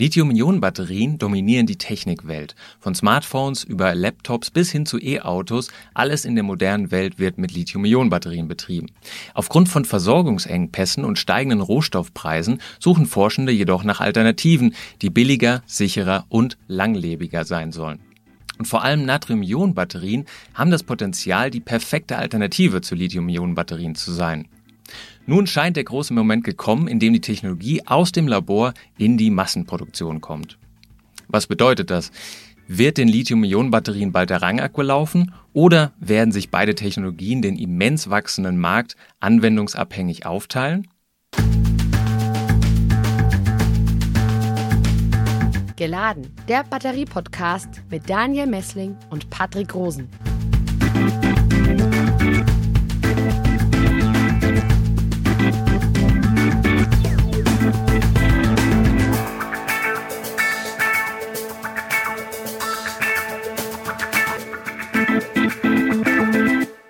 Lithium-Ionen-Batterien dominieren die Technikwelt. Von Smartphones über Laptops bis hin zu E-Autos, alles in der modernen Welt wird mit Lithium-Ionen-Batterien betrieben. Aufgrund von Versorgungsengpässen und steigenden Rohstoffpreisen suchen Forschende jedoch nach Alternativen, die billiger, sicherer und langlebiger sein sollen. Und vor allem Natrium-Ionen-Batterien haben das Potenzial, die perfekte Alternative zu Lithium-Ionen-Batterien zu sein. Nun scheint der große Moment gekommen, in dem die Technologie aus dem Labor in die Massenproduktion kommt. Was bedeutet das? Wird den Lithium-Ionen-Batterien bald der Rang abgelaufen oder werden sich beide Technologien den immens wachsenden Markt anwendungsabhängig aufteilen? Geladen, der Batterie-Podcast mit Daniel Messling und Patrick Rosen.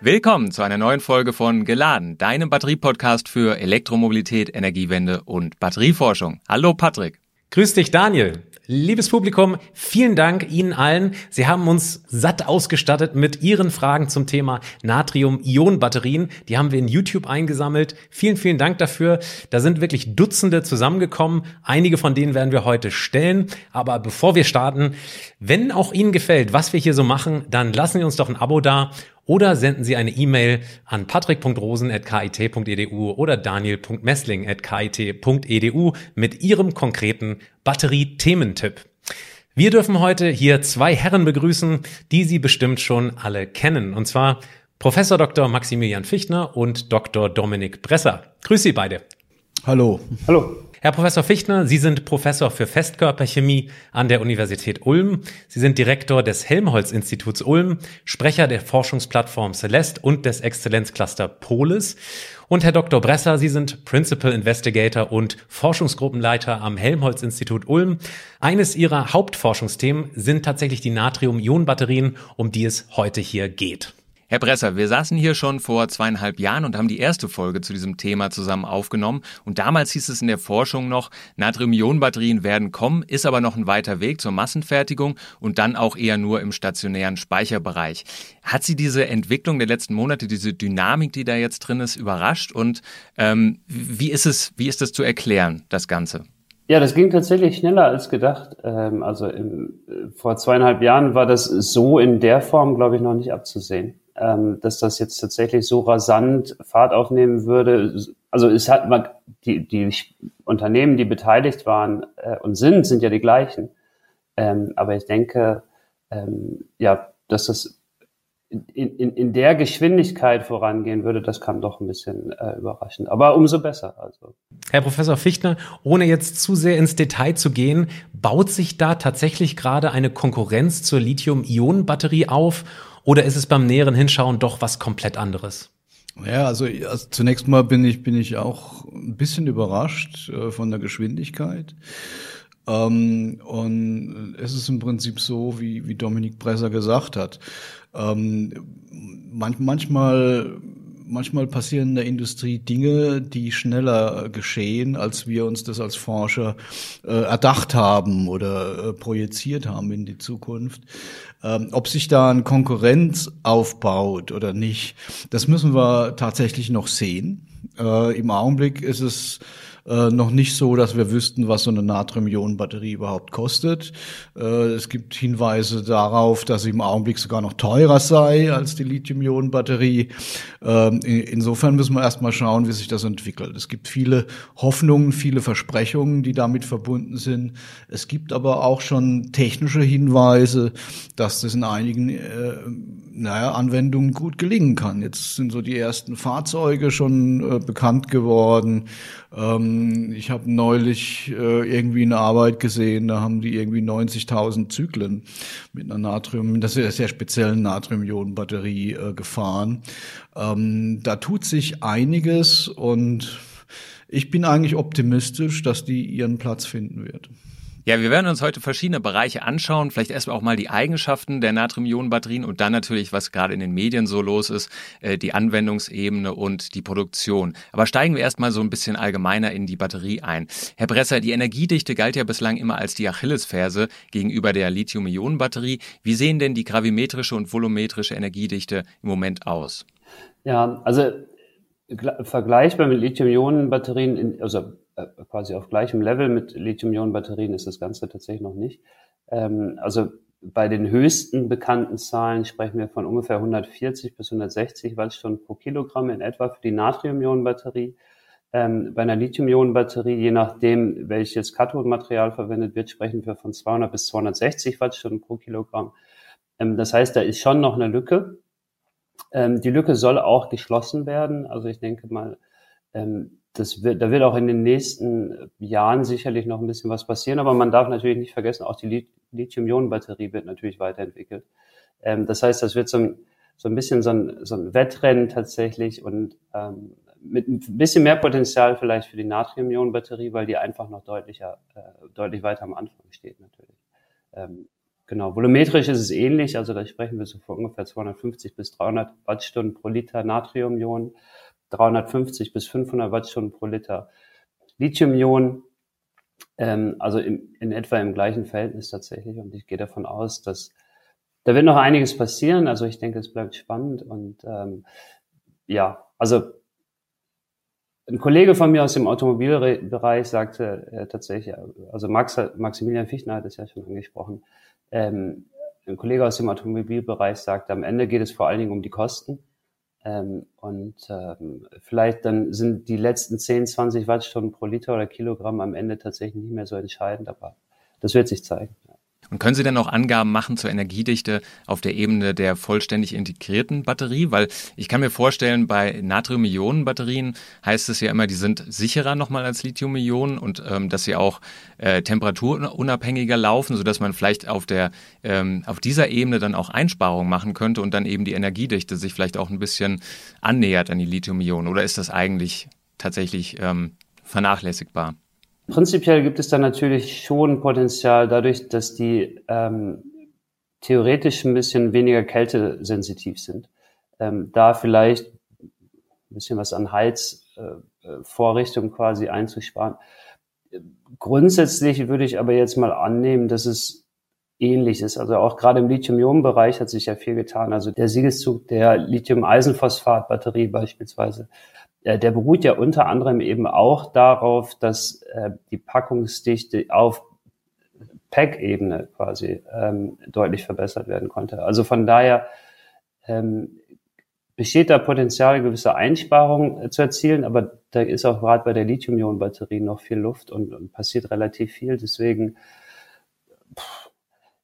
Willkommen zu einer neuen Folge von Geladen, deinem Batterie-Podcast für Elektromobilität, Energiewende und Batterieforschung. Hallo Patrick. Grüß dich, Daniel. Liebes Publikum, vielen Dank Ihnen allen. Sie haben uns satt ausgestattet mit Ihren Fragen zum Thema Natrium-Ionen-Batterien. Die haben wir in YouTube eingesammelt. Vielen, vielen Dank dafür. Da sind wirklich Dutzende zusammengekommen. Einige von denen werden wir heute stellen. Aber bevor wir starten, wenn auch Ihnen gefällt, was wir hier so machen, dann lassen Sie uns doch ein Abo da oder senden Sie eine E-Mail an patrick.rosen.kit.edu oder daniel.messling.kit.edu mit Ihrem konkreten Batterie-Thementipp. Wir dürfen heute hier zwei Herren begrüßen, die Sie bestimmt schon alle kennen. Und zwar Professor Dr. Maximilian Fichtner und Dr. Dominik Bresser. Grüß Sie beide. Hallo. Hallo. Herr Professor Fichtner, Sie sind Professor für Festkörperchemie an der Universität Ulm. Sie sind Direktor des Helmholtz-Instituts Ulm, Sprecher der Forschungsplattform Celeste und des Exzellenzcluster Polis. Und Herr Dr. Bresser, Sie sind Principal Investigator und Forschungsgruppenleiter am Helmholtz-Institut Ulm. Eines Ihrer Hauptforschungsthemen sind tatsächlich die Natrium-Ionen-Batterien, um die es heute hier geht. Herr Bresser, wir saßen hier schon vor zweieinhalb Jahren und haben die erste Folge zu diesem Thema zusammen aufgenommen. Und damals hieß es in der Forschung noch, Natrium-Ionen-Batterien werden kommen, ist aber noch ein weiter Weg zur Massenfertigung und dann auch eher nur im stationären Speicherbereich. Hat Sie diese Entwicklung der letzten Monate, diese Dynamik, die da jetzt drin ist, überrascht? Und ähm, wie ist es, wie ist das zu erklären, das Ganze? Ja, das ging tatsächlich schneller als gedacht. Ähm, also im, vor zweieinhalb Jahren war das so in der Form, glaube ich, noch nicht abzusehen ähm, dass das jetzt tatsächlich so rasant Fahrt aufnehmen würde. Also es hat man die, die Unternehmen, die beteiligt waren äh, und sind, sind ja die gleichen. Ähm, aber ich denke, ähm, ja, dass das in, in, in der Geschwindigkeit vorangehen würde, das kam doch ein bisschen äh, überraschend. Aber umso besser. Also. Herr Professor Fichtner, ohne jetzt zu sehr ins Detail zu gehen, baut sich da tatsächlich gerade eine Konkurrenz zur Lithium-Ionen-Batterie auf? Oder ist es beim näheren Hinschauen doch was komplett anderes? Ja, also, also zunächst mal bin ich, bin ich auch ein bisschen überrascht äh, von der Geschwindigkeit. Ähm, und es ist im Prinzip so, wie, wie Dominik Bresser gesagt hat. Ähm, manch, manchmal manchmal passieren in der Industrie Dinge, die schneller geschehen, als wir uns das als Forscher äh, erdacht haben oder äh, projiziert haben in die Zukunft. Ähm, ob sich da ein Konkurrenz aufbaut oder nicht, das müssen wir tatsächlich noch sehen. Äh, Im Augenblick ist es äh, noch nicht so, dass wir wüssten, was so eine Natrium-Ionen-Batterie überhaupt kostet. Äh, es gibt Hinweise darauf, dass sie im Augenblick sogar noch teurer sei als die Lithium-Ionen-Batterie. Ähm, insofern müssen wir erstmal schauen, wie sich das entwickelt. Es gibt viele Hoffnungen, viele Versprechungen, die damit verbunden sind. Es gibt aber auch schon technische Hinweise, dass das in einigen äh, naja, Anwendungen gut gelingen kann. Jetzt sind so die ersten Fahrzeuge schon äh, bekannt geworden. Ähm, ich habe neulich äh, irgendwie eine Arbeit gesehen, da haben die irgendwie 90.000 Zyklen mit einer Natrium, mit einer sehr speziellen Natrium-Ionen-Batterie äh, gefahren. Ähm, da tut sich einiges und ich bin eigentlich optimistisch, dass die ihren Platz finden wird. Ja, wir werden uns heute verschiedene Bereiche anschauen. Vielleicht erstmal auch mal die Eigenschaften der Natrium-Ionen-Batterien und dann natürlich, was gerade in den Medien so los ist, äh, die Anwendungsebene und die Produktion. Aber steigen wir erstmal so ein bisschen allgemeiner in die Batterie ein. Herr Bresser, die Energiedichte galt ja bislang immer als die Achillesferse gegenüber der Lithium-Ionen-Batterie. Wie sehen denn die gravimetrische und volumetrische Energiedichte im Moment aus? Ja, also vergleichbar mit Lithium-Ionen-Batterien, also quasi auf gleichem Level mit Lithium-Ionen-Batterien ist das Ganze tatsächlich noch nicht. Ähm, also bei den höchsten bekannten Zahlen sprechen wir von ungefähr 140 bis 160 Wattstunden pro Kilogramm in etwa für die Natrium-Ionen-Batterie. Ähm, bei einer Lithium-Ionen-Batterie, je nachdem, welches Kathodenmaterial verwendet wird, sprechen wir von 200 bis 260 Wattstunden pro Kilogramm. Ähm, das heißt, da ist schon noch eine Lücke. Ähm, die Lücke soll auch geschlossen werden. Also ich denke mal, ähm, das wird, da wird auch in den nächsten Jahren sicherlich noch ein bisschen was passieren, aber man darf natürlich nicht vergessen, auch die Lithium-Ionen-Batterie wird natürlich weiterentwickelt. Ähm, das heißt, das wird so ein, so ein bisschen so ein, so ein Wettrennen tatsächlich und ähm, mit ein bisschen mehr Potenzial vielleicht für die Natrium-Ionen-Batterie, weil die einfach noch deutlicher, äh, deutlich weiter am Anfang steht natürlich. Ähm, genau, volumetrisch ist es ähnlich, also da sprechen wir so von ungefähr 250 bis 300 Wattstunden pro Liter Natrium-Ionen. 350 bis 500 Wattstunden pro Liter Lithium-Ionen, ähm, also in, in etwa im gleichen Verhältnis tatsächlich. Und ich gehe davon aus, dass da wird noch einiges passieren. Also ich denke, es bleibt spannend. Und ähm, ja, also ein Kollege von mir aus dem Automobilbereich sagte äh, tatsächlich, also Max, Maximilian Fichtner hat es ja schon angesprochen, ähm, ein Kollege aus dem Automobilbereich sagte, am Ende geht es vor allen Dingen um die Kosten. Ähm, und ähm, vielleicht dann sind die letzten 10, 20 Wattstunden pro Liter oder Kilogramm am Ende tatsächlich nicht mehr so entscheidend, aber das wird sich zeigen. Und können Sie denn noch Angaben machen zur Energiedichte auf der Ebene der vollständig integrierten Batterie? Weil ich kann mir vorstellen, bei Natrium-Ionen-Batterien heißt es ja immer, die sind sicherer nochmal als Lithium-Ionen und ähm, dass sie auch äh, temperaturunabhängiger laufen, sodass man vielleicht auf der ähm, auf dieser Ebene dann auch Einsparungen machen könnte und dann eben die Energiedichte sich vielleicht auch ein bisschen annähert an die Lithium-Ionen. Oder ist das eigentlich tatsächlich ähm, vernachlässigbar? Prinzipiell gibt es da natürlich schon Potenzial dadurch, dass die ähm, theoretisch ein bisschen weniger kältesensitiv sind. Ähm, da vielleicht ein bisschen was an Heizvorrichtung äh, quasi einzusparen. Grundsätzlich würde ich aber jetzt mal annehmen, dass es ähnlich ist. Also auch gerade im Lithium-Ionen-Bereich hat sich ja viel getan. Also der Siegeszug der Lithium-Eisenphosphat-Batterie beispielsweise äh, der beruht ja unter anderem eben auch darauf, dass äh, die Packungsdichte auf Pack-Ebene quasi ähm, deutlich verbessert werden konnte. Also von daher ähm, besteht da Potenzial, gewisse Einsparungen äh, zu erzielen, aber da ist auch gerade bei der Lithium-Ionen-Batterie noch viel Luft und, und, passiert relativ viel. Deswegen pff,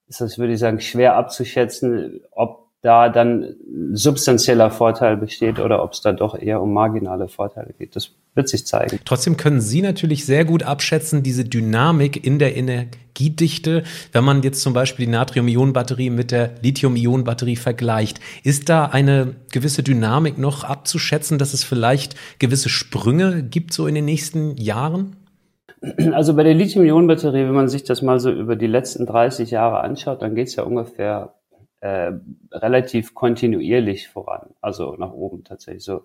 ist das, würde ich sagen, schwer abzuschätzen, ob da dann substanzieller Vorteil besteht oder ob es da doch eher um marginale Vorteile geht. Das wird sich zeigen. Trotzdem können Sie natürlich sehr gut abschätzen, diese Dynamik in der Energiedichte, wenn man jetzt zum Beispiel die Natrium-Ionen-Batterie mit der Lithium-Ionen-Batterie vergleicht. Ist da eine gewisse Dynamik noch abzuschätzen, dass es vielleicht gewisse Sprünge gibt so in den nächsten Jahren? Also bei der Lithium-Ionen-Batterie, wenn man sich das mal so über die letzten 30 Jahre anschaut, dann geht es ja ungefähr äh, relativ kontinuierlich voran, also nach oben tatsächlich. So,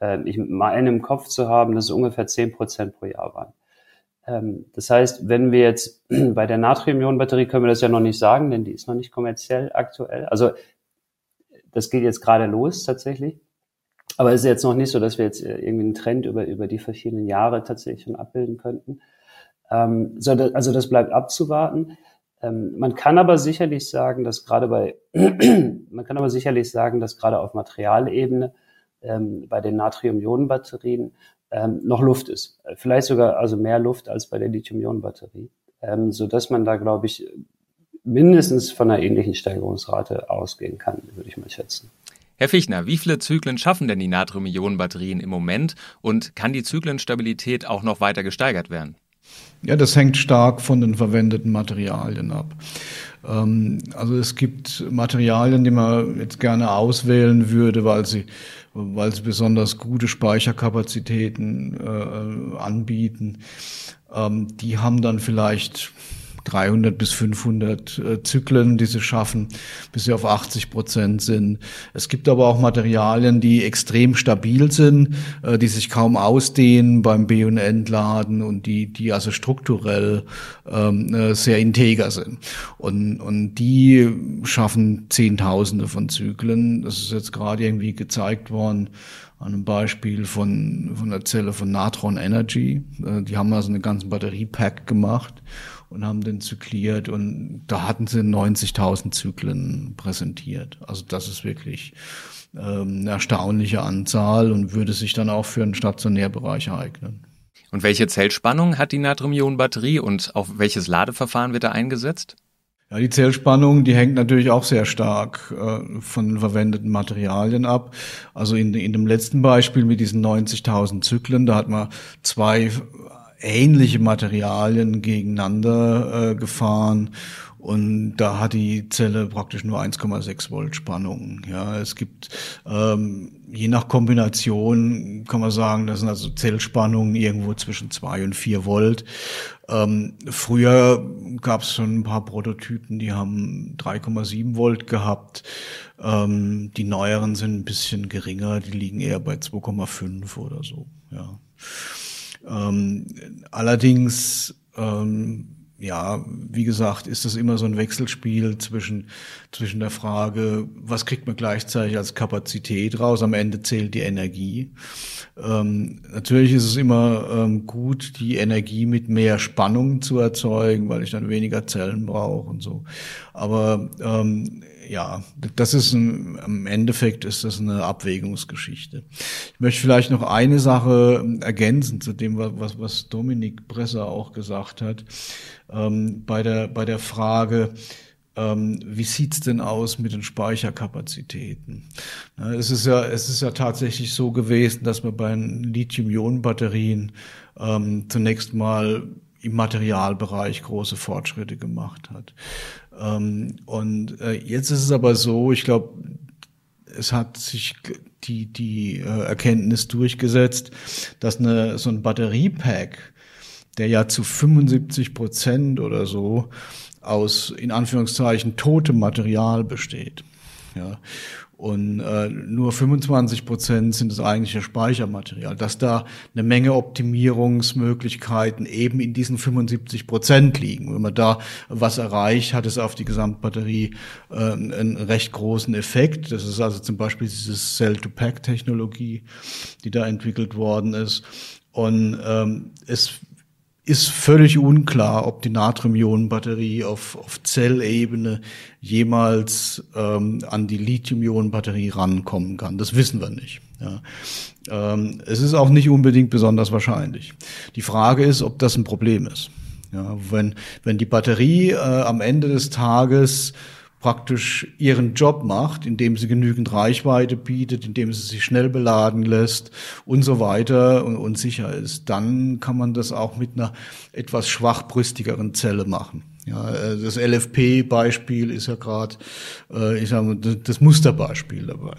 äh, ich meine im Kopf zu haben, dass es ungefähr zehn Prozent pro Jahr waren. Ähm, das heißt, wenn wir jetzt bei der Natrium-Ionen-Batterie können wir das ja noch nicht sagen, denn die ist noch nicht kommerziell aktuell. Also das geht jetzt gerade los tatsächlich. Aber es ist jetzt noch nicht so, dass wir jetzt äh, irgendwie einen Trend über, über die verschiedenen Jahre tatsächlich schon abbilden könnten. Ähm, so, also das bleibt abzuwarten. Ähm, man kann aber sicherlich sagen, dass gerade bei, man kann aber sicherlich sagen, dass gerade auf Materialebene ähm, bei den Natrium-Ionen-Batterien ähm, noch Luft ist. Vielleicht sogar also mehr Luft als bei der Lithium-Ionen-Batterie, ähm, so dass man da, glaube ich, mindestens von einer ähnlichen Steigerungsrate ausgehen kann, würde ich mal schätzen. Herr Fichtner, wie viele Zyklen schaffen denn die Natrium-Ionen-Batterien im Moment und kann die Zyklenstabilität auch noch weiter gesteigert werden? Ja, das hängt stark von den verwendeten Materialien ab. Ähm, also es gibt Materialien, die man jetzt gerne auswählen würde, weil sie, weil sie besonders gute Speicherkapazitäten äh, anbieten. Ähm, die haben dann vielleicht 300 bis 500 äh, Zyklen, die sie schaffen, bis sie auf 80 Prozent sind. Es gibt aber auch Materialien, die extrem stabil sind, äh, die sich kaum ausdehnen beim B- und Entladen und die, die also strukturell ähm, äh, sehr integer sind. Und, und die schaffen Zehntausende von Zyklen. Das ist jetzt gerade irgendwie gezeigt worden an einem Beispiel von, von der Zelle von Natron Energy. Äh, die haben also einen ganzen Batteriepack gemacht und haben den zykliert und da hatten sie 90.000 Zyklen präsentiert. Also das ist wirklich ähm, eine erstaunliche Anzahl und würde sich dann auch für einen Stationärbereich eignen. Und welche Zellspannung hat die Natrium-Ionen-Batterie und auf welches Ladeverfahren wird da eingesetzt? Ja, die Zellspannung, die hängt natürlich auch sehr stark äh, von verwendeten Materialien ab. Also in, in dem letzten Beispiel mit diesen 90.000 Zyklen, da hat man zwei ähnliche Materialien gegeneinander äh, gefahren und da hat die Zelle praktisch nur 1,6 Volt Spannung. Ja, es gibt ähm, je nach Kombination kann man sagen, das sind also Zellspannungen irgendwo zwischen zwei und vier Volt. Ähm, früher gab es schon ein paar Prototypen, die haben 3,7 Volt gehabt. Ähm, die neueren sind ein bisschen geringer, die liegen eher bei 2,5 oder so. Ja. Ähm, allerdings ähm, ja, wie gesagt, ist das immer so ein Wechselspiel zwischen, zwischen der Frage, was kriegt man gleichzeitig als Kapazität raus? Am Ende zählt die Energie. Ähm, natürlich ist es immer ähm, gut, die Energie mit mehr Spannung zu erzeugen, weil ich dann weniger Zellen brauche und so. Aber ähm, ja, das ist ein, im Endeffekt ist das eine Abwägungsgeschichte. Ich möchte vielleicht noch eine Sache ergänzen zu dem, was, was Dominik Bresser auch gesagt hat, ähm, bei der, bei der Frage, ähm, wie sieht's denn aus mit den Speicherkapazitäten? Es ist ja, es ist ja tatsächlich so gewesen, dass man bei den Lithium-Ionen-Batterien ähm, zunächst mal im Materialbereich große Fortschritte gemacht hat. Ähm, und äh, jetzt ist es aber so, ich glaube, es hat sich die, die äh, Erkenntnis durchgesetzt, dass eine, so ein Batteriepack, der ja zu 75 Prozent oder so aus in Anführungszeichen totem Material besteht. Ja und äh, nur 25 Prozent sind das eigentliche Speichermaterial. Dass da eine Menge Optimierungsmöglichkeiten eben in diesen 75 Prozent liegen. Wenn man da was erreicht, hat es auf die Gesamtbatterie äh, einen recht großen Effekt. Das ist also zum Beispiel diese Cell-to-Pack-Technologie, die da entwickelt worden ist. Und ähm, es ist völlig unklar, ob die Natrium-Ionen-Batterie auf, auf Zellebene jemals ähm, an die Lithium-Ionen-Batterie rankommen kann. Das wissen wir nicht. Ja. Ähm, es ist auch nicht unbedingt besonders wahrscheinlich. Die Frage ist, ob das ein Problem ist. Ja, wenn, wenn die Batterie äh, am Ende des Tages praktisch ihren Job macht, indem sie genügend Reichweite bietet, indem sie sich schnell beladen lässt und so weiter und, und sicher ist, dann kann man das auch mit einer etwas schwachbrüstigeren Zelle machen. Ja, äh, das LFP-Beispiel ist ja gerade, äh, ich sag mal, das Musterbeispiel dabei.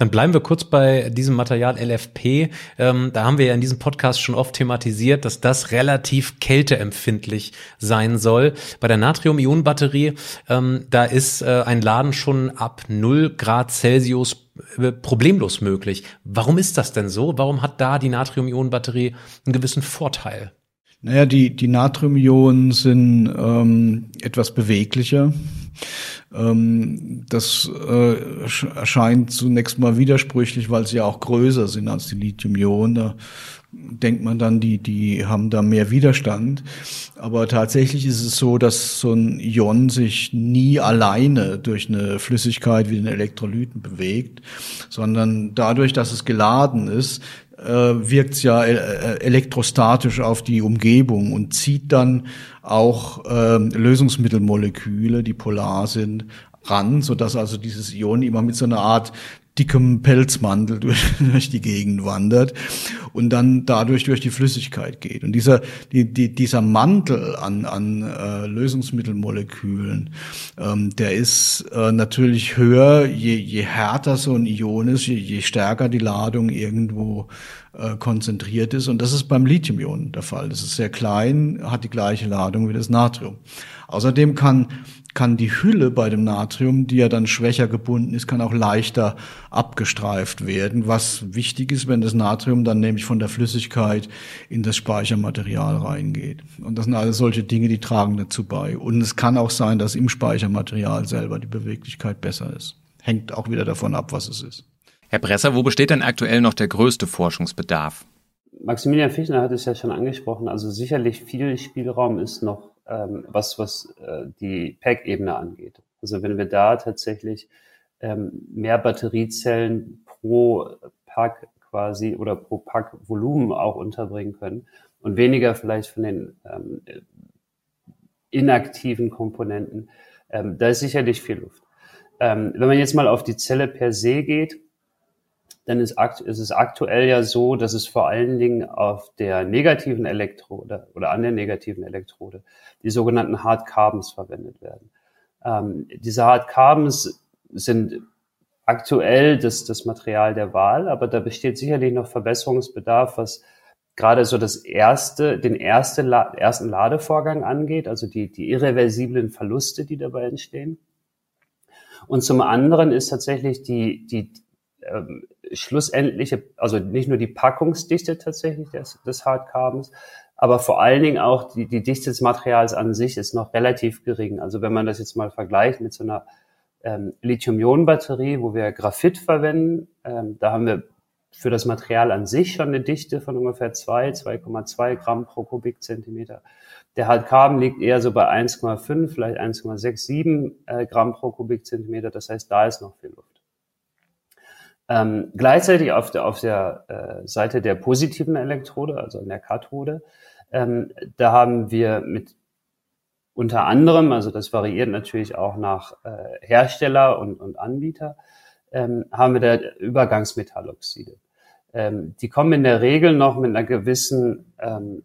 Dann bleiben wir kurz bei diesem Material LFP. Ähm, da haben wir ja in diesem Podcast schon oft thematisiert, dass das relativ kälteempfindlich sein soll. Bei der Natrium-Ionen-Batterie, ähm, da ist äh, ein Laden schon ab 0 Grad Celsius äh, problemlos möglich. Warum ist das denn so? Warum hat da die Natrium-Ionen-Batterie einen gewissen Vorteil? Naja, die, die Natriumionen sind ähm, etwas beweglicher. Ähm, das äh, erscheint zunächst mal widersprüchlich, weil sie ja auch größer sind als die Lithium-Ionen. Da denkt man dann, die, die haben da mehr Widerstand. Aber tatsächlich ist es so, dass so ein Ion sich nie alleine durch eine Flüssigkeit wie den Elektrolyten bewegt, sondern dadurch, dass es geladen ist, wirkt ja äh, elektrostatisch auf die Umgebung und zieht dann auch äh, Lösungsmittelmoleküle, die polar sind, ran, so dass also dieses Ion immer mit so einer Art dickem Pelzmantel durch, durch die Gegend wandert und dann dadurch durch die Flüssigkeit geht. Und dieser, die, die, dieser Mantel an, an äh, Lösungsmittelmolekülen, ähm, der ist äh, natürlich höher, je, je härter so ein Ion ist, je, je stärker die Ladung irgendwo äh, konzentriert ist. Und das ist beim Lithium-Ionen der Fall. Das ist sehr klein, hat die gleiche Ladung wie das Natrium. Außerdem kann kann die Hülle bei dem Natrium, die ja dann schwächer gebunden ist, kann auch leichter abgestreift werden, was wichtig ist, wenn das Natrium dann nämlich von der Flüssigkeit in das Speichermaterial reingeht. Und das sind alles solche Dinge, die tragen dazu bei. Und es kann auch sein, dass im Speichermaterial selber die Beweglichkeit besser ist. Hängt auch wieder davon ab, was es ist. Herr Bresser, wo besteht denn aktuell noch der größte Forschungsbedarf? Maximilian Fichtner hat es ja schon angesprochen. Also sicherlich viel Spielraum ist noch ähm, was, was äh, die Pack-Ebene angeht. Also wenn wir da tatsächlich ähm, mehr Batteriezellen pro Pack quasi oder pro Pack Volumen auch unterbringen können und weniger vielleicht von den ähm, inaktiven Komponenten, ähm, da ist sicherlich viel Luft. Ähm, wenn man jetzt mal auf die Zelle per se geht, dann ist, akt, ist es aktuell ja so, dass es vor allen Dingen auf der negativen Elektrode oder an der negativen Elektrode die sogenannten Hard Carbons verwendet werden. Ähm, diese Hard Carbons sind aktuell das, das Material der Wahl, aber da besteht sicherlich noch Verbesserungsbedarf, was gerade so das erste, den erste, ersten Ladevorgang angeht, also die, die irreversiblen Verluste, die dabei entstehen. Und zum anderen ist tatsächlich die, die ähm, schlussendliche, also nicht nur die Packungsdichte tatsächlich des, des Hardcarbons, aber vor allen Dingen auch die, die Dichte des Materials an sich ist noch relativ gering. Also wenn man das jetzt mal vergleicht mit so einer ähm, Lithium-Ionen-Batterie, wo wir Graphit verwenden, ähm, da haben wir für das Material an sich schon eine Dichte von ungefähr 2, 2,2 Gramm pro Kubikzentimeter. Der Hardcarbon liegt eher so bei 1,5, vielleicht 1,67 äh, Gramm pro Kubikzentimeter. Das heißt, da ist noch viel Luft. Ähm, gleichzeitig auf der, auf der äh, Seite der positiven Elektrode, also in der Kathode, ähm, da haben wir mit unter anderem, also das variiert natürlich auch nach äh, Hersteller und, und Anbieter, ähm, haben wir da Übergangsmetalloxide. Ähm, die kommen in der Regel noch mit einer gewissen, ähm,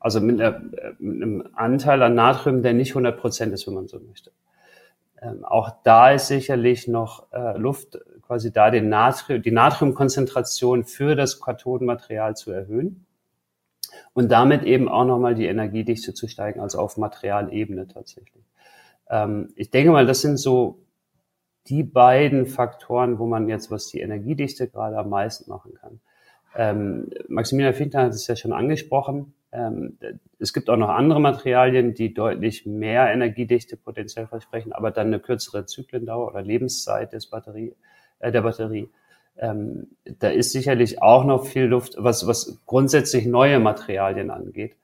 also mit, einer, mit einem Anteil an Natrium, der nicht 100 Prozent ist, wenn man so möchte. Ähm, auch da ist sicherlich noch äh, Luft, quasi da den Natrium, die Natriumkonzentration für das Kathodenmaterial zu erhöhen und damit eben auch nochmal die Energiedichte zu steigen, also auf Materialebene tatsächlich. Ähm, ich denke mal, das sind so die beiden Faktoren, wo man jetzt, was die Energiedichte gerade am meisten machen kann. Ähm, Maximilian Fichtner hat es ja schon angesprochen. Ähm, es gibt auch noch andere Materialien, die deutlich mehr Energiedichte potenziell versprechen, aber dann eine kürzere Zyklendauer oder Lebenszeit des Batterie, äh, der Batterie. Ähm, da ist sicherlich auch noch viel Luft, was, was grundsätzlich neue Materialien angeht.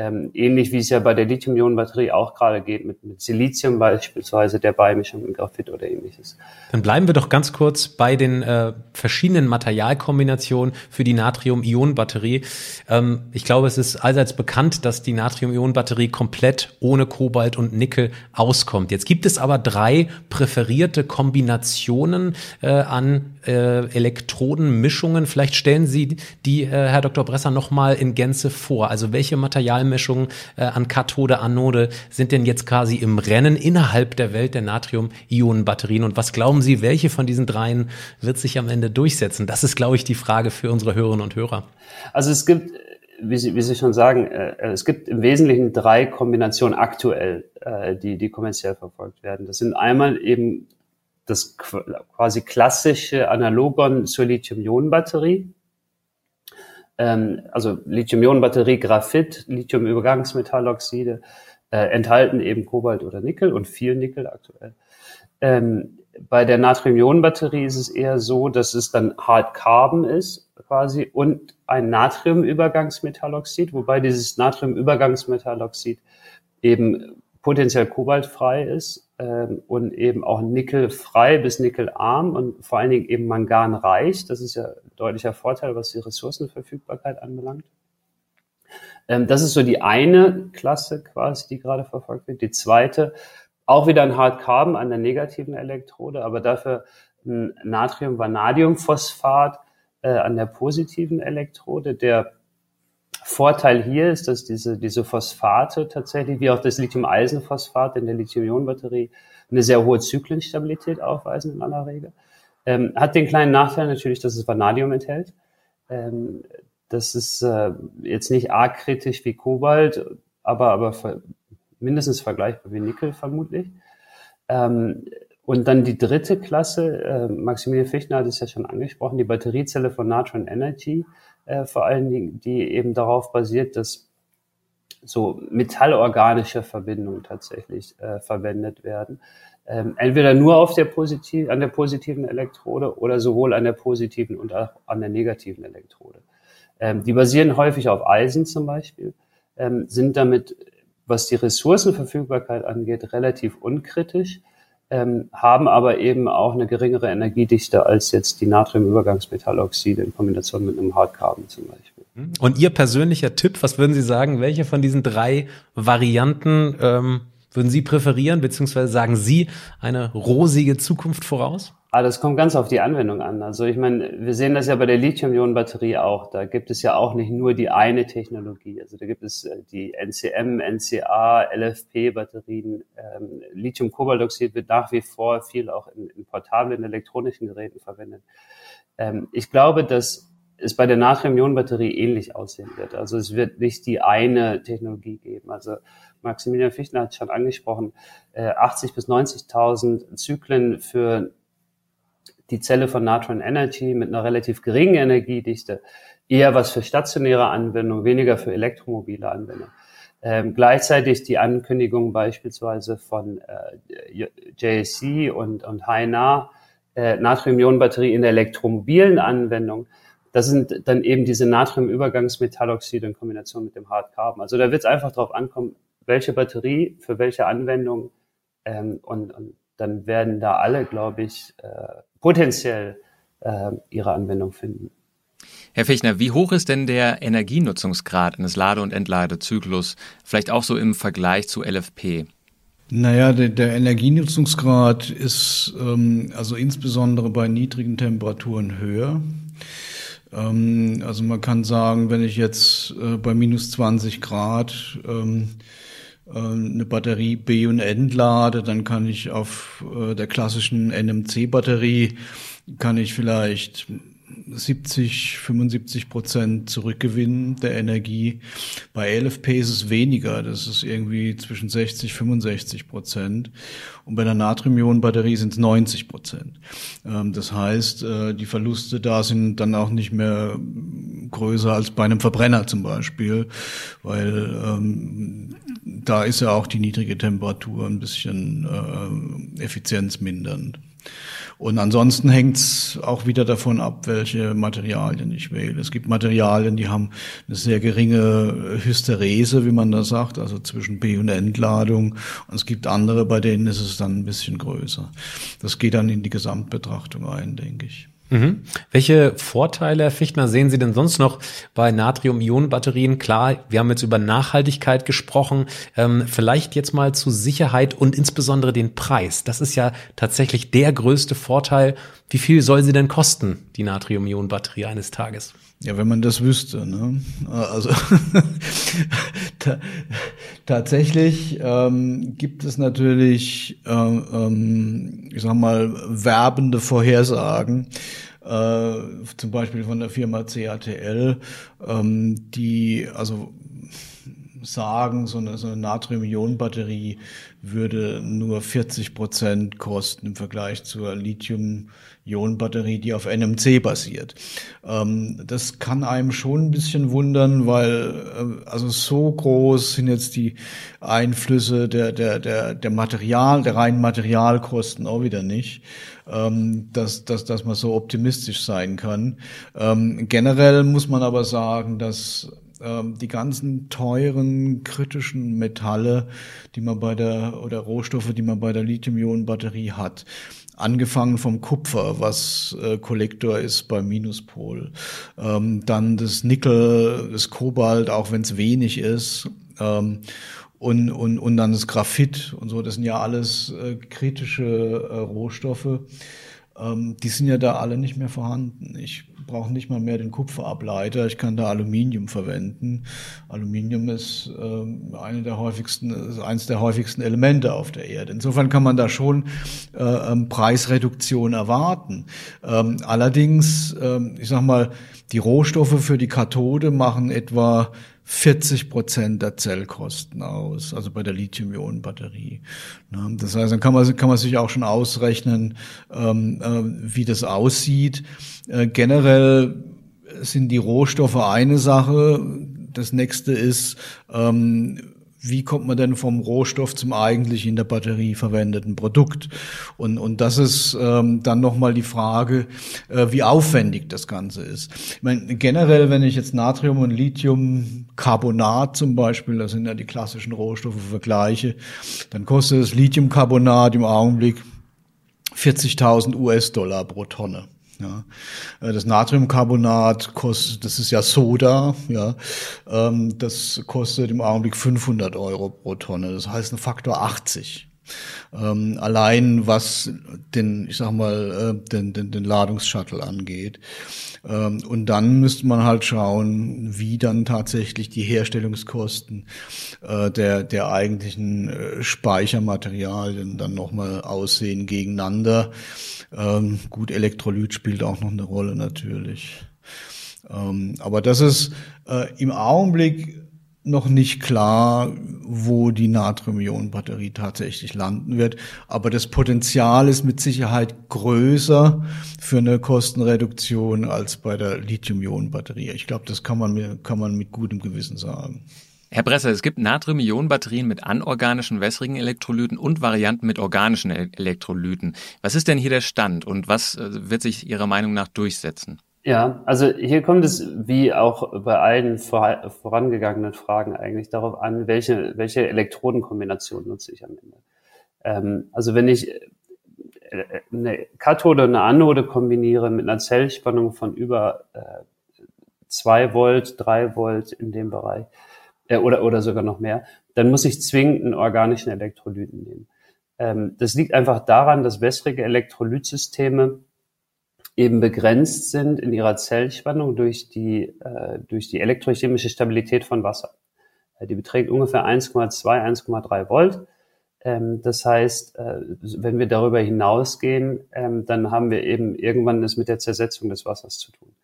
Ähm, ähnlich wie es ja bei der Lithium-Ionen-Batterie auch gerade geht, mit, mit Silizium beispielsweise, der Beimischung mit Graphit oder ähnliches. Dann bleiben wir doch ganz kurz bei den äh, verschiedenen Materialkombinationen für die Natrium-Ionen-Batterie. Ähm, ich glaube, es ist allseits bekannt, dass die Natrium-Ionen-Batterie komplett ohne Kobalt und Nickel auskommt. Jetzt gibt es aber drei präferierte Kombinationen äh, an äh, Elektrodenmischungen. Vielleicht stellen Sie die, äh, Herr Dr. Bresser, nochmal in Gänze vor. Also welche Materialien Mischungen äh, an Kathode, Anode sind denn jetzt quasi im Rennen innerhalb der Welt der Natrium-Ionen-Batterien? Und was glauben Sie, welche von diesen dreien wird sich am Ende durchsetzen? Das ist, glaube ich, die Frage für unsere Hörerinnen und Hörer. Also es gibt, wie Sie, wie Sie schon sagen, äh, es gibt im Wesentlichen drei Kombinationen aktuell, äh, die, die kommerziell verfolgt werden. Das sind einmal eben das quasi klassische Analogon zur Lithium-Ionen-Batterie ähm, also Lithium-Ionen-Batterie, Graphit, Lithium-Übergangsmetalloxide, äh, enthalten eben Kobalt oder Nickel und viel Nickel aktuell. Ähm, bei der Natrium-Ionen-Batterie ist es eher so, dass es dann Hard Carbon ist quasi und ein Natrium-Übergangsmetalloxid, wobei dieses Natrium-Übergangsmetalloxid eben potenziell kobaltfrei ist und eben auch nickelfrei bis nickelarm und vor allen Dingen eben manganreich. Das ist ja ein deutlicher Vorteil, was die Ressourcenverfügbarkeit anbelangt. Ähm, das ist so die eine Klasse quasi, die gerade verfolgt wird. Die zweite, auch wieder ein Hard Carbon an der negativen Elektrode, aber dafür ein Natrium-Vanadium-Phosphat äh, an der positiven Elektrode. Der Vorteil hier ist, dass diese, diese Phosphate tatsächlich, wie auch das Lithium-Eisen-Phosphat in der Lithium-Ionen-Batterie, eine sehr hohe Zyklenstabilität aufweisen in aller Regel. Ähm, hat den kleinen Nachteil natürlich, dass es Vanadium enthält. Ähm, das ist äh, jetzt nicht arg kritisch wie Kobalt, aber, aber ver mindestens vergleichbar wie Nickel vermutlich. Ähm, und dann die dritte Klasse, äh, Maximilian Fichtner hat es ja schon angesprochen, die Batteriezelle von Natron Energy, äh, vor allen Dingen, die eben darauf basiert, dass so metallorganische Verbindungen tatsächlich äh, verwendet werden. Ähm, entweder nur auf der positiv, an der positiven Elektrode oder sowohl an der positiven und auch an der negativen Elektrode. Ähm, die basieren häufig auf Eisen zum Beispiel, ähm, sind damit, was die Ressourcenverfügbarkeit angeht, relativ unkritisch, ähm, haben aber eben auch eine geringere Energiedichte als jetzt die Natriumübergangsmetalloxide in Kombination mit einem Hardcarbon zum Beispiel. Und Ihr persönlicher Tipp, was würden Sie sagen, welche von diesen drei Varianten ähm, würden Sie präferieren, beziehungsweise sagen Sie eine rosige Zukunft voraus? Ah, das kommt ganz auf die Anwendung an. Also ich meine, wir sehen das ja bei der Lithium-Ionen-Batterie auch. Da gibt es ja auch nicht nur die eine Technologie. Also da gibt es äh, die NCM, NCA, LFP-Batterien. Ähm, Lithium-Kobaltoxid wird nach wie vor viel auch in, in portablen elektronischen Geräten verwendet. Ähm, ich glaube, dass es bei der Natrium-Ionen-Batterie ähnlich aussehen wird. Also es wird nicht die eine Technologie geben. Also Maximilian Fichtner hat schon angesprochen, 80 äh, bis 90.000 Zyklen für die Zelle von Natron Energy mit einer relativ geringen Energiedichte eher was für stationäre Anwendung, weniger für elektromobile Anwendung. Ähm, gleichzeitig die Ankündigung beispielsweise von äh, JSC und, und HNA, äh, Natrium-Ionen-Batterie in der elektromobilen Anwendung. Das sind dann eben diese Natrium-Übergangsmetalloxide in Kombination mit dem Hard Carbon. Also da wird es einfach darauf ankommen, welche Batterie für welche Anwendung ähm, und, und dann werden da alle, glaube ich, äh, potenziell äh, ihre Anwendung finden. Herr Fichtner, wie hoch ist denn der Energienutzungsgrad eines Lade- und Entladezyklus, vielleicht auch so im Vergleich zu LFP? Naja, der, der Energienutzungsgrad ist ähm, also insbesondere bei niedrigen Temperaturen höher. Ähm, also man kann sagen, wenn ich jetzt äh, bei minus 20 Grad ähm, äh, eine Batterie B und entlade, dann kann ich auf äh, der klassischen NMC-Batterie kann ich vielleicht 70, 75 Prozent zurückgewinnen der Energie. Bei LFP ist es weniger, das ist irgendwie zwischen 60, 65 Prozent. Und bei einer Natrium-Ionen-Batterie sind es 90 Prozent. Ähm, das heißt, äh, die Verluste da sind dann auch nicht mehr größer als bei einem Verbrenner zum Beispiel, weil ähm, da ist ja auch die niedrige Temperatur ein bisschen äh, effizienzmindernd. Und ansonsten hängt es auch wieder davon ab, welche Materialien ich wähle. Es gibt Materialien, die haben eine sehr geringe Hysterese, wie man da sagt, also zwischen B- und Entladung. Und es gibt andere, bei denen ist es dann ein bisschen größer. Das geht dann in die Gesamtbetrachtung ein, denke ich. Mhm. Welche Vorteile, Herr Fichtner, sehen Sie denn sonst noch bei Natrium-Ionen-Batterien? Klar, wir haben jetzt über Nachhaltigkeit gesprochen. Ähm, vielleicht jetzt mal zu Sicherheit und insbesondere den Preis. Das ist ja tatsächlich der größte Vorteil. Wie viel soll sie denn kosten, die Natrium-Ionen-Batterie eines Tages? Ja, wenn man das wüsste. Ne? Also tatsächlich ähm, gibt es natürlich, äh, ähm, ich sag mal, werbende Vorhersagen. Äh, zum Beispiel von der Firma CATL, ähm, die also sagen, so eine, so eine Natrium-Ionen-Batterie würde nur 40 Prozent kosten im Vergleich zur Lithium-Ionen-Batterie, die auf NMC basiert. Ähm, das kann einem schon ein bisschen wundern, weil äh, also so groß sind jetzt die Einflüsse der, der, der, der Material, der reinen Materialkosten auch wieder nicht ähm, dass, dass, dass man so optimistisch sein kann. Ähm, generell muss man aber sagen, dass ähm, die ganzen teuren kritischen Metalle, die man bei der oder Rohstoffe, die man bei der Lithium-Ionen-Batterie hat, angefangen vom Kupfer, was äh, Kollektor ist beim Minuspol, ähm, dann das Nickel, das Kobalt, auch wenn es wenig ist, ähm, und, und, und dann das Graphit und so, das sind ja alles äh, kritische äh, Rohstoffe. Ähm, die sind ja da alle nicht mehr vorhanden. Ich brauche nicht mal mehr den Kupferableiter, ich kann da Aluminium verwenden. Aluminium ist ähm, eine der häufigsten, ist eines der häufigsten Elemente auf der Erde. Insofern kann man da schon äh, ähm, Preisreduktion erwarten. Ähm, allerdings, ähm, ich sag mal, die Rohstoffe für die Kathode machen etwa 40 Prozent der Zellkosten aus, also bei der Lithium-Ionen-Batterie. Das heißt, dann kann man, kann man sich auch schon ausrechnen, ähm, äh, wie das aussieht. Äh, generell sind die Rohstoffe eine Sache. Das nächste ist, ähm, wie kommt man denn vom Rohstoff zum eigentlich in der Batterie verwendeten Produkt? Und, und das ist ähm, dann nochmal die Frage, äh, wie aufwendig das Ganze ist. Ich meine, generell, wenn ich jetzt Natrium und Lithiumcarbonat zum Beispiel, das sind ja die klassischen Rohstoffe, vergleiche, dann kostet das Lithiumcarbonat im Augenblick 40.000 US-Dollar pro Tonne. Ja. Äh, das Natriumcarbonat kostet, das ist ja Soda, ja, ähm, das kostet im Augenblick 500 Euro pro Tonne. Das heißt ein Faktor 80. Ähm, allein was den, ich sag mal, äh, den, den, den Ladungsshuttle angeht. Ähm, und dann müsste man halt schauen, wie dann tatsächlich die Herstellungskosten äh, der, der eigentlichen äh, Speichermaterialien dann nochmal aussehen gegeneinander. Ähm, gut, Elektrolyt spielt auch noch eine Rolle natürlich. Ähm, aber das ist äh, im Augenblick noch nicht klar, wo die Natrium-Ionen-Batterie tatsächlich landen wird. Aber das Potenzial ist mit Sicherheit größer für eine Kostenreduktion als bei der Lithium-Ionen-Batterie. Ich glaube, das kann man, kann man mit gutem Gewissen sagen. Herr Bresser, es gibt Natrium-Ionen-Batterien mit anorganischen wässrigen Elektrolyten und Varianten mit organischen Elektrolyten. Was ist denn hier der Stand und was äh, wird sich Ihrer Meinung nach durchsetzen? Ja, also hier kommt es wie auch bei allen vor, vorangegangenen Fragen eigentlich darauf an, welche, welche Elektrodenkombination nutze ich am Ende. Ähm, also wenn ich äh, eine Kathode und eine Anode kombiniere mit einer Zellspannung von über äh, zwei Volt, drei Volt in dem Bereich äh, oder, oder sogar noch mehr, dann muss ich zwingend einen organischen Elektrolyten nehmen. Ähm, das liegt einfach daran, dass wässrige Elektrolytsysteme eben begrenzt sind in ihrer Zellspannung durch die, äh, durch die elektrochemische Stabilität von Wasser. Äh, die beträgt ungefähr 1,2, 1,3 Volt. Ähm, das heißt, äh, wenn wir darüber hinausgehen, ähm, dann haben wir eben irgendwann es mit der Zersetzung des Wassers zu tun,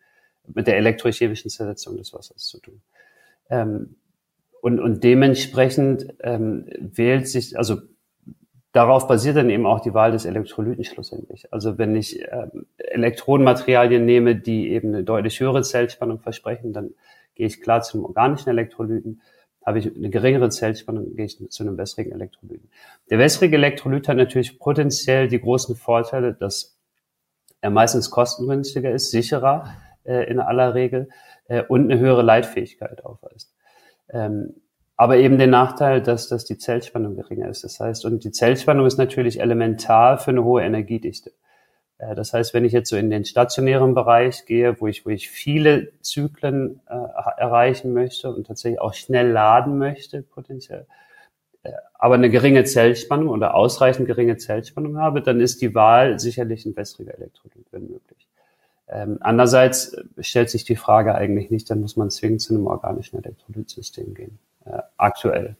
mit der elektrochemischen Zersetzung des Wassers zu tun. Ähm, und, und dementsprechend ähm, wählt sich, also darauf basiert dann eben auch die Wahl des Elektrolyten schlussendlich. Also wenn ich ähm, Elektronenmaterialien nehme, die eben eine deutlich höhere Zellspannung versprechen, dann gehe ich klar zu einem organischen Elektrolyten. Habe ich eine geringere Zellspannung, gehe ich zu einem wässrigen Elektrolyten. Der wässrige Elektrolyt hat natürlich potenziell die großen Vorteile, dass er meistens kostengünstiger ist, sicherer äh, in aller Regel äh, und eine höhere Leitfähigkeit aufweist. Ähm, aber eben den Nachteil, dass, dass die Zellspannung geringer ist. Das heißt, und die Zellspannung ist natürlich elementar für eine hohe Energiedichte. Äh, das heißt, wenn ich jetzt so in den stationären Bereich gehe, wo ich, wo ich viele Zyklen äh, erreichen möchte und tatsächlich auch schnell laden möchte, potenziell, äh, aber eine geringe Zellspannung oder ausreichend geringe Zellspannung habe, dann ist die Wahl sicherlich ein wässriger Elektrolyt, wenn möglich. Ähm, andererseits stellt sich die Frage eigentlich nicht, dann muss man zwingend zu einem organischen Elektrolytsystem gehen äh, aktuell.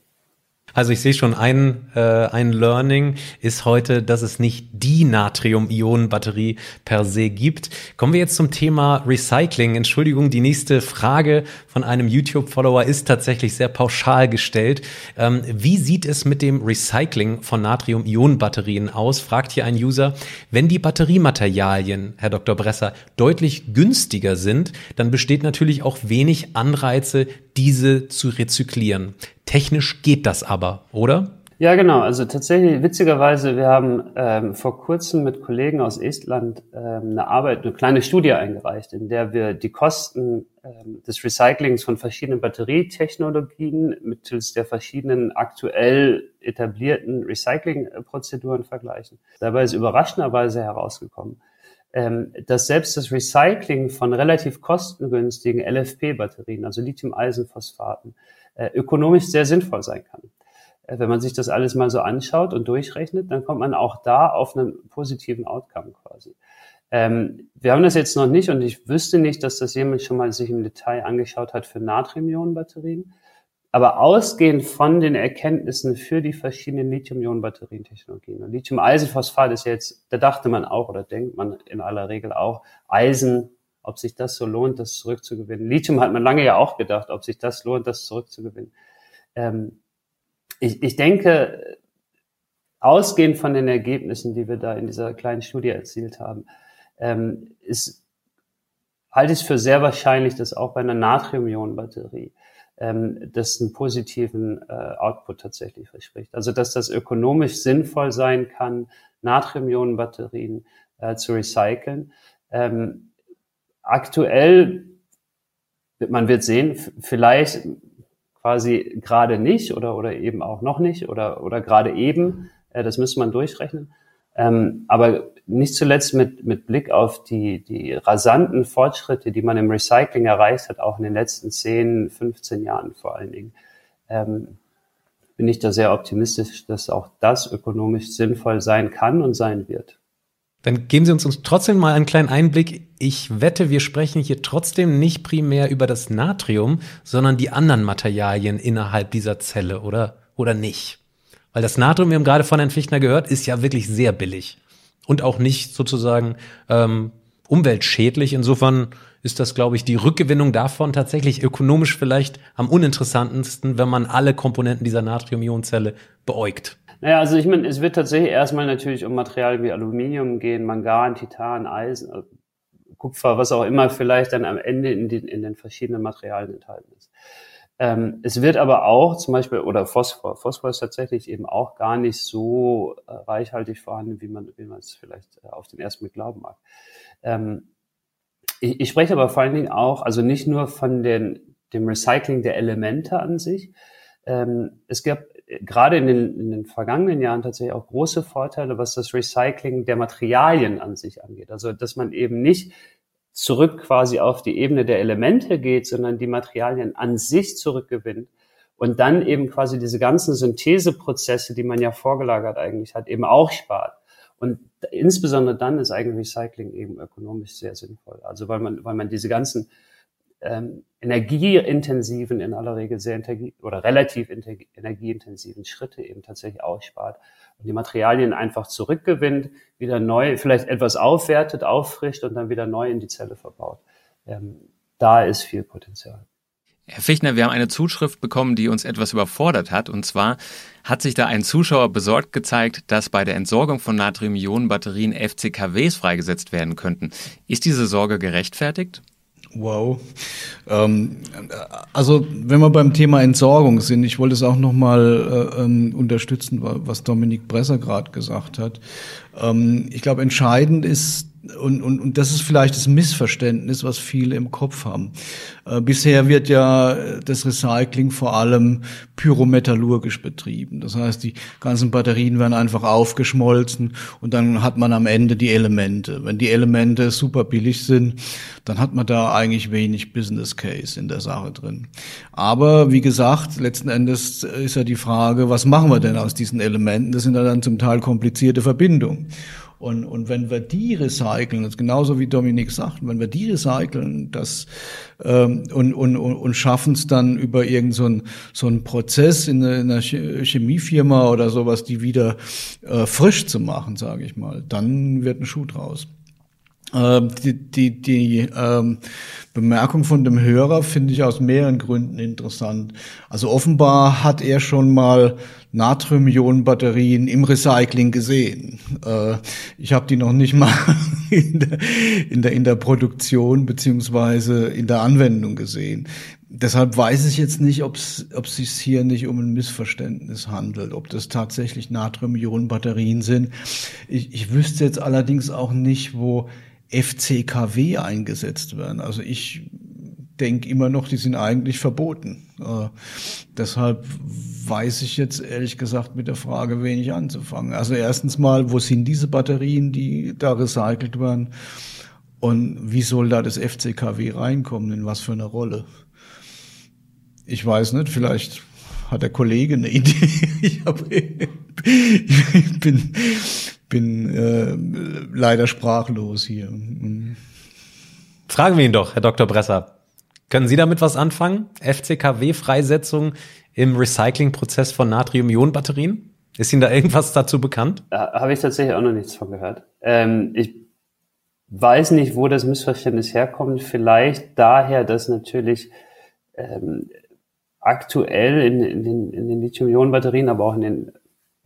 Also ich sehe schon, ein, äh, ein Learning ist heute, dass es nicht die Natrium-Ionen-Batterie per se gibt. Kommen wir jetzt zum Thema Recycling. Entschuldigung, die nächste Frage von einem YouTube-Follower ist tatsächlich sehr pauschal gestellt. Ähm, wie sieht es mit dem Recycling von Natrium-Ionen-Batterien aus? Fragt hier ein User. Wenn die Batteriematerialien, Herr Dr. Bresser, deutlich günstiger sind, dann besteht natürlich auch wenig Anreize, diese zu rezyklieren. Technisch geht das aber, oder? Ja, genau. Also tatsächlich, witzigerweise, wir haben ähm, vor kurzem mit Kollegen aus Estland ähm, eine Arbeit, eine kleine Studie eingereicht, in der wir die Kosten ähm, des Recyclings von verschiedenen Batterietechnologien mittels der verschiedenen aktuell etablierten Recyclingprozeduren vergleichen. Dabei ist überraschenderweise herausgekommen, dass selbst das Recycling von relativ kostengünstigen LFP-Batterien, also Lithium-Eisenphosphaten, äh, ökonomisch sehr sinnvoll sein kann. Äh, wenn man sich das alles mal so anschaut und durchrechnet, dann kommt man auch da auf einen positiven Outcome quasi. Ähm, wir haben das jetzt noch nicht und ich wüsste nicht, dass das jemand schon mal sich im Detail angeschaut hat für Natrium-Ionen-Batterien. Aber ausgehend von den Erkenntnissen für die verschiedenen Lithium-Ionen-Batterientechnologien. Und Lithium-Eisenphosphat ist jetzt, da dachte man auch oder denkt man in aller Regel auch, Eisen, ob sich das so lohnt, das zurückzugewinnen. Lithium hat man lange ja auch gedacht, ob sich das lohnt, das zurückzugewinnen. Ähm, ich, ich denke, ausgehend von den Ergebnissen, die wir da in dieser kleinen Studie erzielt haben, ähm, ist, halte ich es für sehr wahrscheinlich, dass auch bei einer Natrium-Ionen-Batterie ähm, das einen positiven äh, Output tatsächlich verspricht. Also dass das ökonomisch sinnvoll sein kann, Natrium-Ionen-Batterien äh, zu recyceln. Ähm, aktuell, man wird sehen, vielleicht quasi gerade nicht oder, oder eben auch noch nicht oder, oder gerade eben, äh, das müsste man durchrechnen. Ähm, aber nicht zuletzt mit, mit Blick auf die, die rasanten Fortschritte, die man im Recycling erreicht hat, auch in den letzten 10, 15 Jahren vor allen Dingen, ähm, bin ich da sehr optimistisch, dass auch das ökonomisch sinnvoll sein kann und sein wird. Dann geben Sie uns, uns trotzdem mal einen kleinen Einblick. Ich wette, wir sprechen hier trotzdem nicht primär über das Natrium, sondern die anderen Materialien innerhalb dieser Zelle, oder, oder nicht? Weil das Natrium, wir haben gerade von Herrn Fichtner gehört, ist ja wirklich sehr billig und auch nicht sozusagen ähm, umweltschädlich. Insofern ist das, glaube ich, die Rückgewinnung davon tatsächlich ökonomisch vielleicht am uninteressantesten, wenn man alle Komponenten dieser Natrium-Ionenzelle beäugt. Naja, also ich meine, es wird tatsächlich erstmal natürlich um Materialien wie Aluminium gehen, Mangan, Titan, Eisen, äh, Kupfer, was auch immer vielleicht dann am Ende in den, in den verschiedenen Materialien enthalten ist. Ähm, es wird aber auch zum Beispiel, oder Phosphor, Phosphor ist tatsächlich eben auch gar nicht so äh, reichhaltig vorhanden, wie man, wie man es vielleicht äh, auf den ersten Blick glauben mag. Ähm, ich, ich spreche aber vor allen Dingen auch, also nicht nur von den, dem Recycling der Elemente an sich. Ähm, es gab äh, gerade in den, in den vergangenen Jahren tatsächlich auch große Vorteile, was das Recycling der Materialien an sich angeht. Also, dass man eben nicht zurück quasi auf die Ebene der Elemente geht, sondern die Materialien an sich zurückgewinnt und dann eben quasi diese ganzen Syntheseprozesse, die man ja vorgelagert eigentlich hat, eben auch spart. Und insbesondere dann ist eigentlich Recycling eben ökonomisch sehr sinnvoll. Also weil man, weil man diese ganzen ähm, energieintensiven, in aller Regel sehr oder relativ energieintensiven Schritte eben tatsächlich ausspart und die Materialien einfach zurückgewinnt, wieder neu, vielleicht etwas aufwertet, auffrischt und dann wieder neu in die Zelle verbaut. Ähm, da ist viel Potenzial. Herr Fichtner, wir haben eine Zuschrift bekommen, die uns etwas überfordert hat. Und zwar hat sich da ein Zuschauer besorgt gezeigt, dass bei der Entsorgung von Natrium-Ionen-Batterien FCKWs freigesetzt werden könnten. Ist diese Sorge gerechtfertigt? Wow. Ähm, also wenn wir beim Thema Entsorgung sind, ich wollte es auch nochmal äh, ähm, unterstützen, was Dominik Bresser gerade gesagt hat. Ähm, ich glaube, entscheidend ist und, und, und das ist vielleicht das Missverständnis, was viele im Kopf haben. Äh, bisher wird ja das Recycling vor allem pyrometallurgisch betrieben. Das heißt, die ganzen Batterien werden einfach aufgeschmolzen und dann hat man am Ende die Elemente. Wenn die Elemente super billig sind, dann hat man da eigentlich wenig Business Case in der Sache drin. Aber wie gesagt, letzten Endes ist ja die Frage, was machen wir denn aus diesen Elementen? Das sind ja dann zum Teil komplizierte Verbindungen. Und, und wenn wir die recyceln, das ist genauso wie Dominik sagt, wenn wir die recyceln das, ähm, und, und, und schaffen es dann über irgendeinen so einen, so einen Prozess in einer Chemiefirma oder sowas, die wieder äh, frisch zu machen, sage ich mal, dann wird ein Schuh draus. Ähm, die, die, die ähm, Bemerkung von dem Hörer finde ich aus mehreren Gründen interessant. Also offenbar hat er schon mal Natrium-Ionen-Batterien im Recycling gesehen. Äh, ich habe die noch nicht mal in der, in der, in der Produktion beziehungsweise in der Anwendung gesehen. Deshalb weiß ich jetzt nicht, ob es sich hier nicht um ein Missverständnis handelt, ob das tatsächlich Natrium-Ionen-Batterien sind. Ich, ich wüsste jetzt allerdings auch nicht, wo FCKW eingesetzt werden. Also ich denke immer noch, die sind eigentlich verboten. Äh, deshalb weiß ich jetzt ehrlich gesagt mit der Frage wenig anzufangen. Also erstens mal, wo sind diese Batterien, die da recycelt werden? Und wie soll da das FCKW reinkommen? In was für eine Rolle? Ich weiß nicht, vielleicht hat der Kollege eine Idee. Ich, hab, ich bin, bin äh, leider sprachlos hier. Fragen wir ihn doch, Herr Dr. Bresser. Können Sie damit was anfangen? FCKW-Freisetzung im Recyclingprozess von Natrium-Ionen-Batterien? Ist Ihnen da irgendwas dazu bekannt? Habe ich tatsächlich auch noch nichts von gehört. Ähm, ich weiß nicht, wo das Missverständnis herkommt. Vielleicht daher, dass natürlich ähm, aktuell in, in den, in den Lithium-Ionen-Batterien, aber auch in den,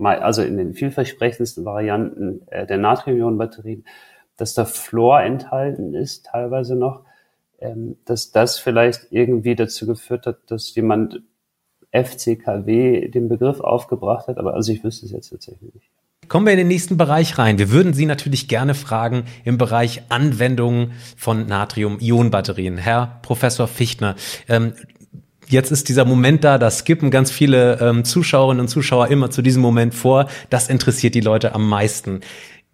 also in den vielversprechendsten Varianten äh, der Natrium-Ionen-Batterien, dass da Fluor enthalten ist, teilweise noch, ähm, dass das vielleicht irgendwie dazu geführt hat, dass jemand FCKW den Begriff aufgebracht hat, aber also ich wüsste es jetzt tatsächlich nicht. Kommen wir in den nächsten Bereich rein. Wir würden Sie natürlich gerne fragen im Bereich Anwendungen von Natrium-Ionen-Batterien. Herr Professor Fichtner, ähm, jetzt ist dieser Moment da, da skippen ganz viele ähm, Zuschauerinnen und Zuschauer immer zu diesem Moment vor. Das interessiert die Leute am meisten.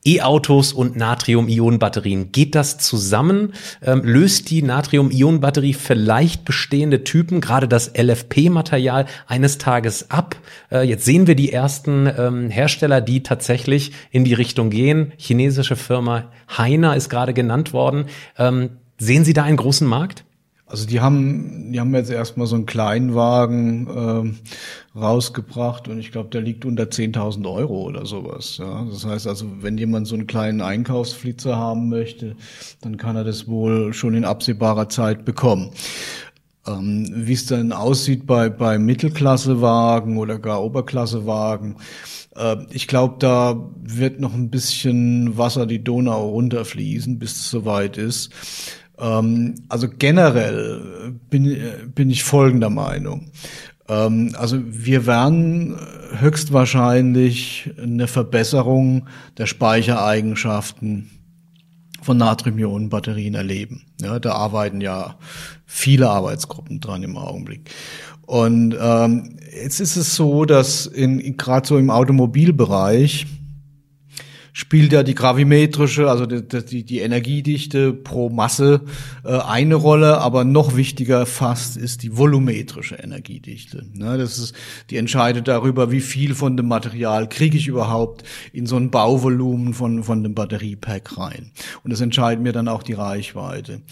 E-Autos und Natrium-Ionen-Batterien. Geht das zusammen? Ähm, löst die Natrium-Ionen-Batterie vielleicht bestehende Typen, gerade das LFP-Material, eines Tages ab? Äh, jetzt sehen wir die ersten ähm, Hersteller, die tatsächlich in die Richtung gehen. Chinesische Firma Heiner ist gerade genannt worden. Ähm, sehen Sie da einen großen Markt? Also die haben, die haben jetzt erstmal so einen Kleinwagen äh, rausgebracht und ich glaube, der liegt unter 10.000 Euro oder sowas. Ja. Das heißt also, wenn jemand so einen kleinen Einkaufsflitzer haben möchte, dann kann er das wohl schon in absehbarer Zeit bekommen. Ähm, Wie es dann aussieht bei, bei Mittelklassewagen oder gar Oberklassewagen, äh, ich glaube, da wird noch ein bisschen Wasser die Donau runterfließen, bis es soweit ist. Ähm, also generell bin, bin ich folgender Meinung. Ähm, also wir werden höchstwahrscheinlich eine Verbesserung der Speichereigenschaften von Natrium-Ionen-Batterien erleben. Ja, da arbeiten ja viele Arbeitsgruppen dran im Augenblick. Und ähm, jetzt ist es so, dass in gerade so im Automobilbereich spielt ja die gravimetrische, also die, die, die Energiedichte pro Masse äh, eine Rolle, aber noch wichtiger fast ist die volumetrische Energiedichte. Ne? Das ist, die entscheidet darüber, wie viel von dem Material kriege ich überhaupt in so ein Bauvolumen von, von dem Batteriepack rein. Und das entscheidet mir dann auch die Reichweite.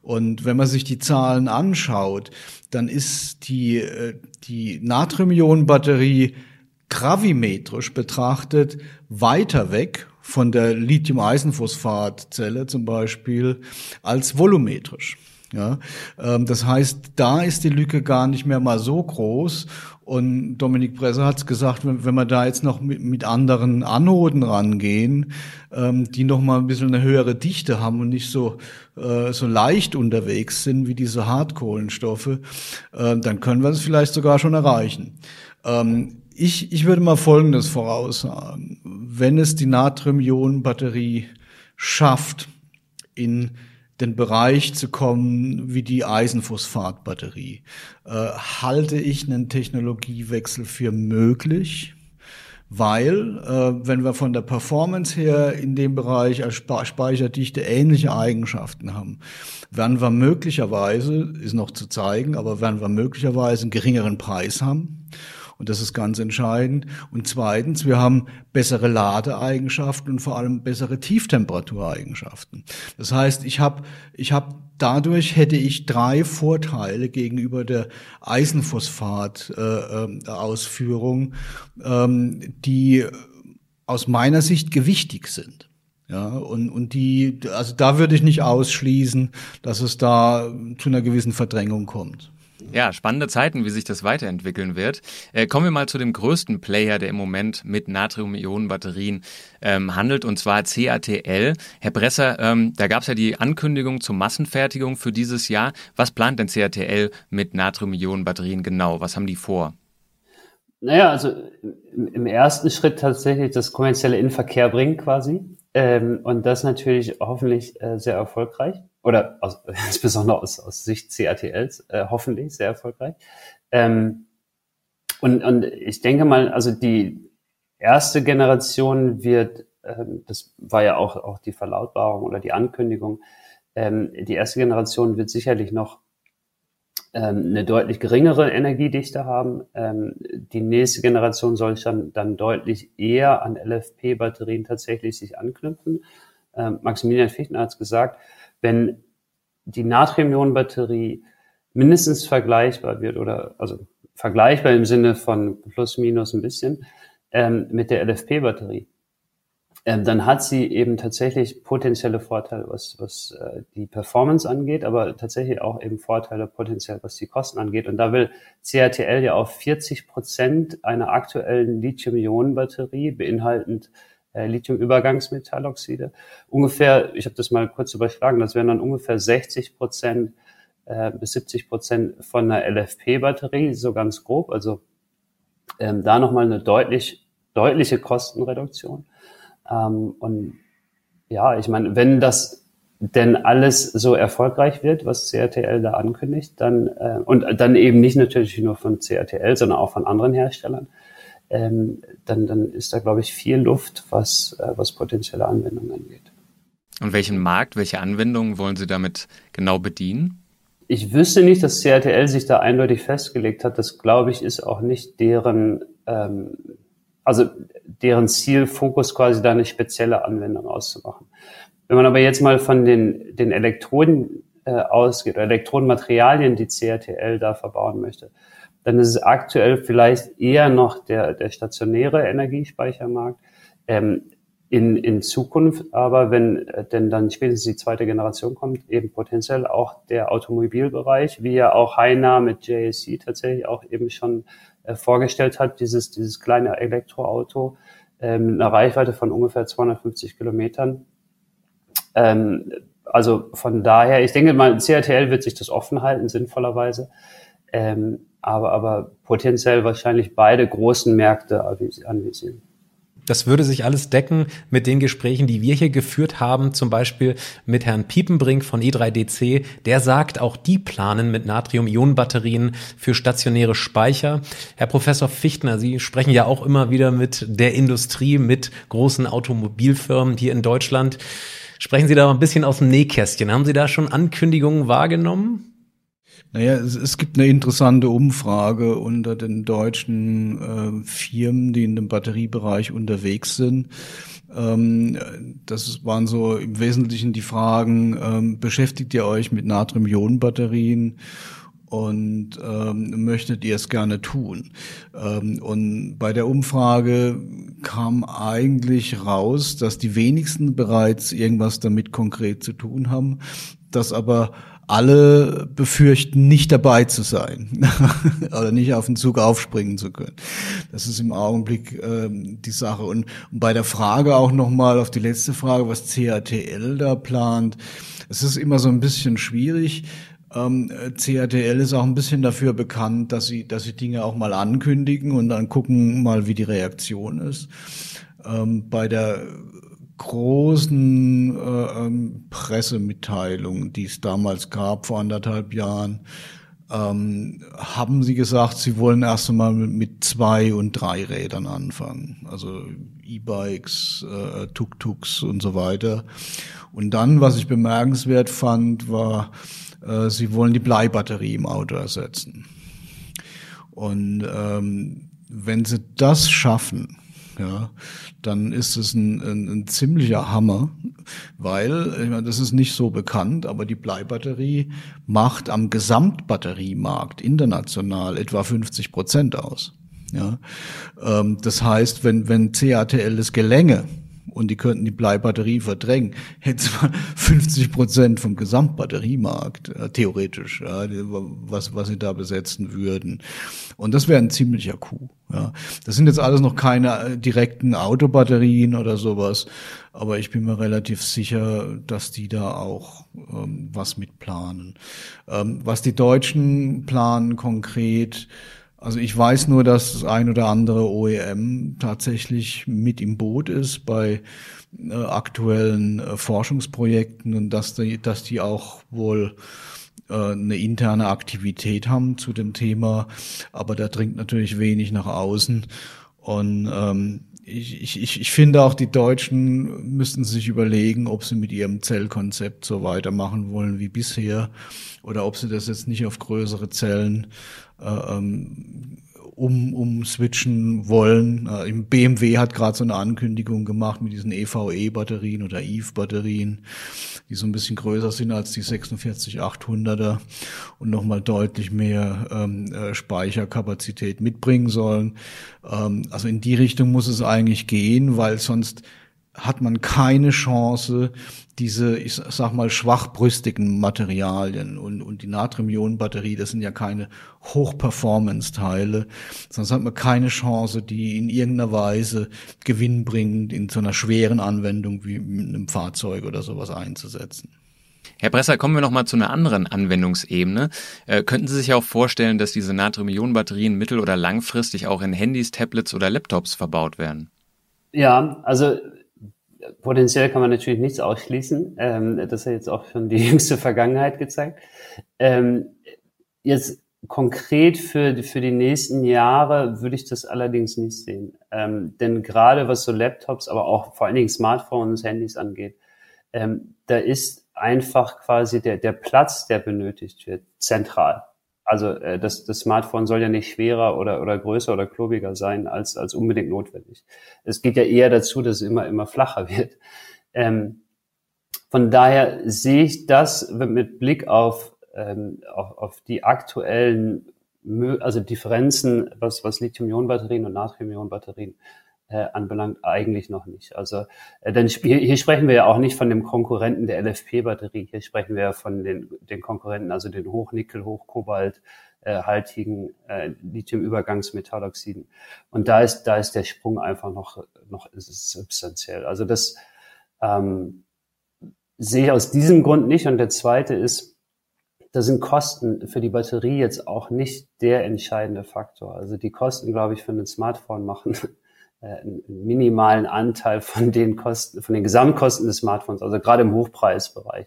Und wenn man sich die Zahlen anschaut, dann ist die, äh, die Natrium-Ionen-Batterie gravimetrisch betrachtet weiter weg von der Lithium-Eisenphosphat-Zelle zum Beispiel als volumetrisch. Ja, ähm, das heißt, da ist die Lücke gar nicht mehr mal so groß. Und Dominik Bresser hat es gesagt, wenn, wenn wir da jetzt noch mit, mit anderen Anoden rangehen, ähm, die noch mal ein bisschen eine höhere Dichte haben und nicht so äh, so leicht unterwegs sind wie diese Hartkohlenstoffe, äh, dann können wir es vielleicht sogar schon erreichen. Ähm, ich, ich würde mal Folgendes voraussagen. Wenn es die Natrium-Ionen-Batterie schafft, in den Bereich zu kommen wie die Eisenphosphat-Batterie, äh, halte ich einen Technologiewechsel für möglich, weil äh, wenn wir von der Performance her in dem Bereich als Speicherdichte ähnliche Eigenschaften haben, werden wir möglicherweise, ist noch zu zeigen, aber werden wir möglicherweise einen geringeren Preis haben und das ist ganz entscheidend. Und zweitens, wir haben bessere Ladeeigenschaften und vor allem bessere Tieftemperatur-Eigenschaften. Das heißt, ich habe ich hab dadurch hätte ich drei Vorteile gegenüber der Eisenphosphat-Ausführung, äh, ähm, die aus meiner Sicht gewichtig sind. Ja, und, und die, also da würde ich nicht ausschließen, dass es da zu einer gewissen Verdrängung kommt. Ja, spannende Zeiten, wie sich das weiterentwickeln wird. Äh, kommen wir mal zu dem größten Player, der im Moment mit Natrium-Ionen-Batterien ähm, handelt, und zwar CATL. Herr Bresser, ähm, da gab es ja die Ankündigung zur Massenfertigung für dieses Jahr. Was plant denn CATL mit Natrium-Ionen-Batterien genau? Was haben die vor? Naja, also im ersten Schritt tatsächlich das kommerzielle in bringen quasi. Ähm, und das natürlich hoffentlich äh, sehr erfolgreich oder aus, insbesondere aus, aus Sicht CATLs äh, hoffentlich sehr erfolgreich. Ähm, und, und ich denke mal, also die erste Generation wird, ähm, das war ja auch, auch die Verlautbarung oder die Ankündigung, ähm, die erste Generation wird sicherlich noch eine deutlich geringere Energiedichte haben. Ähm, die nächste Generation soll dann, dann deutlich eher an LFP-Batterien tatsächlich sich anknüpfen. Ähm, Maximilian Fichtner hat es gesagt, wenn die Natrium-Ionen-Batterie mindestens vergleichbar wird oder also vergleichbar im Sinne von plus minus ein bisschen ähm, mit der LFP-Batterie, ähm, dann hat sie eben tatsächlich potenzielle Vorteile, was, was äh, die Performance angeht, aber tatsächlich auch eben Vorteile potenziell, was die Kosten angeht. Und da will CATL ja auf 40 Prozent einer aktuellen Lithium-Ionen-Batterie beinhaltend äh, Lithium-Übergangsmetalloxide. Ungefähr, ich habe das mal kurz überschlagen, das wären dann ungefähr 60 Prozent äh, bis 70 Prozent von einer LFP-Batterie, so ganz grob. Also ähm, da nochmal eine deutlich, deutliche Kostenreduktion. Ähm, und ja, ich meine, wenn das denn alles so erfolgreich wird, was CRTL da ankündigt, dann äh, und dann eben nicht natürlich nur von CRTL, sondern auch von anderen Herstellern, ähm, dann, dann ist da, glaube ich, viel Luft, was, äh, was potenzielle Anwendungen angeht. Und welchen Markt, welche Anwendungen wollen Sie damit genau bedienen? Ich wüsste nicht, dass CRTL sich da eindeutig festgelegt hat. Das, glaube ich, ist auch nicht deren ähm, also deren Ziel, Fokus quasi da eine spezielle Anwendung auszumachen. Wenn man aber jetzt mal von den, den Elektroden äh, ausgeht, oder Elektrodenmaterialien, die CRTL da verbauen möchte, dann ist es aktuell vielleicht eher noch der, der stationäre Energiespeichermarkt. Ähm, in, in Zukunft aber, wenn äh, denn dann spätestens die zweite Generation kommt, eben potenziell auch der Automobilbereich, wie ja auch Heiner mit JSC tatsächlich auch eben schon äh, vorgestellt hat, dieses, dieses kleine Elektroauto äh, mit einer Reichweite von ungefähr 250 Kilometern. Ähm, also von daher, ich denke mal, CRTL wird sich das offen halten, sinnvollerweise. Ähm, aber, aber potenziell wahrscheinlich beide großen Märkte anvisieren. Das würde sich alles decken mit den Gesprächen, die wir hier geführt haben, zum Beispiel mit Herrn Piepenbrink von E3DC. Der sagt, auch die planen mit Natrium-Ionen-Batterien für stationäre Speicher. Herr Professor Fichtner, Sie sprechen ja auch immer wieder mit der Industrie, mit großen Automobilfirmen hier in Deutschland. Sprechen Sie da mal ein bisschen aus dem Nähkästchen. Haben Sie da schon Ankündigungen wahrgenommen? Naja, es, es gibt eine interessante Umfrage unter den deutschen äh, Firmen, die in dem Batteriebereich unterwegs sind. Ähm, das waren so im Wesentlichen die Fragen, ähm, beschäftigt ihr euch mit Natrium-Ionen-Batterien? und ähm, möchtet ihr es gerne tun? Ähm, und bei der Umfrage kam eigentlich raus, dass die wenigsten bereits irgendwas damit konkret zu tun haben, dass aber alle befürchten, nicht dabei zu sein oder nicht auf den Zug aufspringen zu können. Das ist im Augenblick ähm, die Sache. Und, bei der Frage auch nochmal auf die letzte Frage, was CATL da plant. Es ist immer so ein bisschen schwierig. Ähm, CATL ist auch ein bisschen dafür bekannt, dass sie, dass sie Dinge auch mal ankündigen und dann gucken mal, wie die Reaktion ist. Ähm, bei der großen äh, ähm, Pressemitteilung, die es damals gab, vor anderthalb Jahren, ähm, haben sie gesagt, sie wollen erst einmal mit zwei und drei Rädern anfangen. Also E-Bikes, äh, Tuk-Tuks und so weiter. Und dann, was ich bemerkenswert fand, war, äh, sie wollen die Bleibatterie im Auto ersetzen. Und ähm, wenn sie das schaffen, ja, dann ist es ein, ein, ein ziemlicher Hammer, weil, ich meine, das ist nicht so bekannt, aber die Bleibatterie macht am Gesamtbatteriemarkt international etwa 50 Prozent aus. Ja, ähm, das heißt, wenn, wenn CATL es gelänge, und die könnten die Bleibatterie verdrängen, hätten man 50 Prozent vom Gesamtbatteriemarkt, äh, theoretisch, ja, was, was sie da besetzen würden. Und das wäre ein ziemlicher Coup. Ja. Das sind jetzt alles noch keine äh, direkten Autobatterien oder sowas, aber ich bin mir relativ sicher, dass die da auch ähm, was mitplanen. Ähm, was die Deutschen planen konkret, also ich weiß nur, dass das ein oder andere OEM tatsächlich mit im Boot ist bei äh, aktuellen äh, Forschungsprojekten und dass die, dass die auch wohl äh, eine interne Aktivität haben zu dem Thema, aber da dringt natürlich wenig nach außen. Und ähm, ich, ich, ich finde auch, die Deutschen müssten sich überlegen, ob sie mit ihrem Zellkonzept so weitermachen wollen wie bisher oder ob sie das jetzt nicht auf größere Zellen äh, ähm, um, um switchen wollen. Äh, Im BMW hat gerade so eine Ankündigung gemacht mit diesen EVE-Batterien oder EVE-Batterien, die so ein bisschen größer sind als die 46800er und nochmal deutlich mehr ähm, äh, Speicherkapazität mitbringen sollen. Ähm, also in die Richtung muss es eigentlich gehen, weil sonst hat man keine Chance, diese, ich sag mal, schwachbrüstigen Materialien und, und die Natrium-Ionen-Batterie, das sind ja keine Hochperformance-Teile, sonst hat man keine Chance, die in irgendeiner Weise gewinnbringend in so einer schweren Anwendung wie mit einem Fahrzeug oder sowas einzusetzen. Herr Bresser, kommen wir noch mal zu einer anderen Anwendungsebene. Äh, könnten Sie sich auch vorstellen, dass diese Natrium-Ionen-Batterien mittel- oder langfristig auch in Handys, Tablets oder Laptops verbaut werden? Ja, also potenziell kann man natürlich nichts ausschließen. Ähm, das hat jetzt auch schon die jüngste Vergangenheit gezeigt. Ähm, jetzt konkret für, für die nächsten Jahre würde ich das allerdings nicht sehen. Ähm, denn gerade was so Laptops, aber auch vor allen Dingen Smartphones, Handys angeht, ähm, da ist einfach quasi der, der Platz, der benötigt wird, zentral. Also äh, das, das Smartphone soll ja nicht schwerer oder, oder größer oder klobiger sein als, als unbedingt notwendig. Es geht ja eher dazu, dass es immer, immer flacher wird. Ähm, von daher sehe ich das mit Blick auf, ähm, auf, auf die aktuellen also Differenzen, was, was Lithium-Ionen-Batterien und Natrium-Ionen-Batterien äh, anbelangt, eigentlich noch nicht. Also, äh, denn hier, hier sprechen wir ja auch nicht von dem Konkurrenten der LFP-Batterie, hier sprechen wir ja von den, den Konkurrenten, also den Hochnickel, Hochkobalt, äh, haltigen äh, Lithium-Übergangsmetalloxiden. Und da ist, da ist der Sprung einfach noch, noch ist substanziell. Also das ähm, sehe ich aus diesem Grund nicht. Und der zweite ist, da sind Kosten für die Batterie jetzt auch nicht der entscheidende Faktor. Also die Kosten, glaube ich, für ein Smartphone machen einen minimalen Anteil von den Kosten, von den Gesamtkosten des Smartphones, also gerade im Hochpreisbereich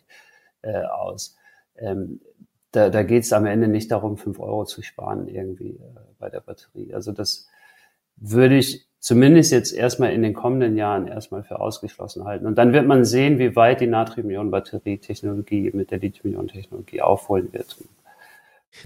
äh, aus. Ähm, da da geht es am Ende nicht darum, fünf Euro zu sparen irgendwie äh, bei der Batterie. Also das würde ich zumindest jetzt erstmal in den kommenden Jahren erstmal für ausgeschlossen halten. Und dann wird man sehen, wie weit die Natrium-Ionen-Batterie-Technologie mit der Lithium-Ionen-Technologie aufholen wird.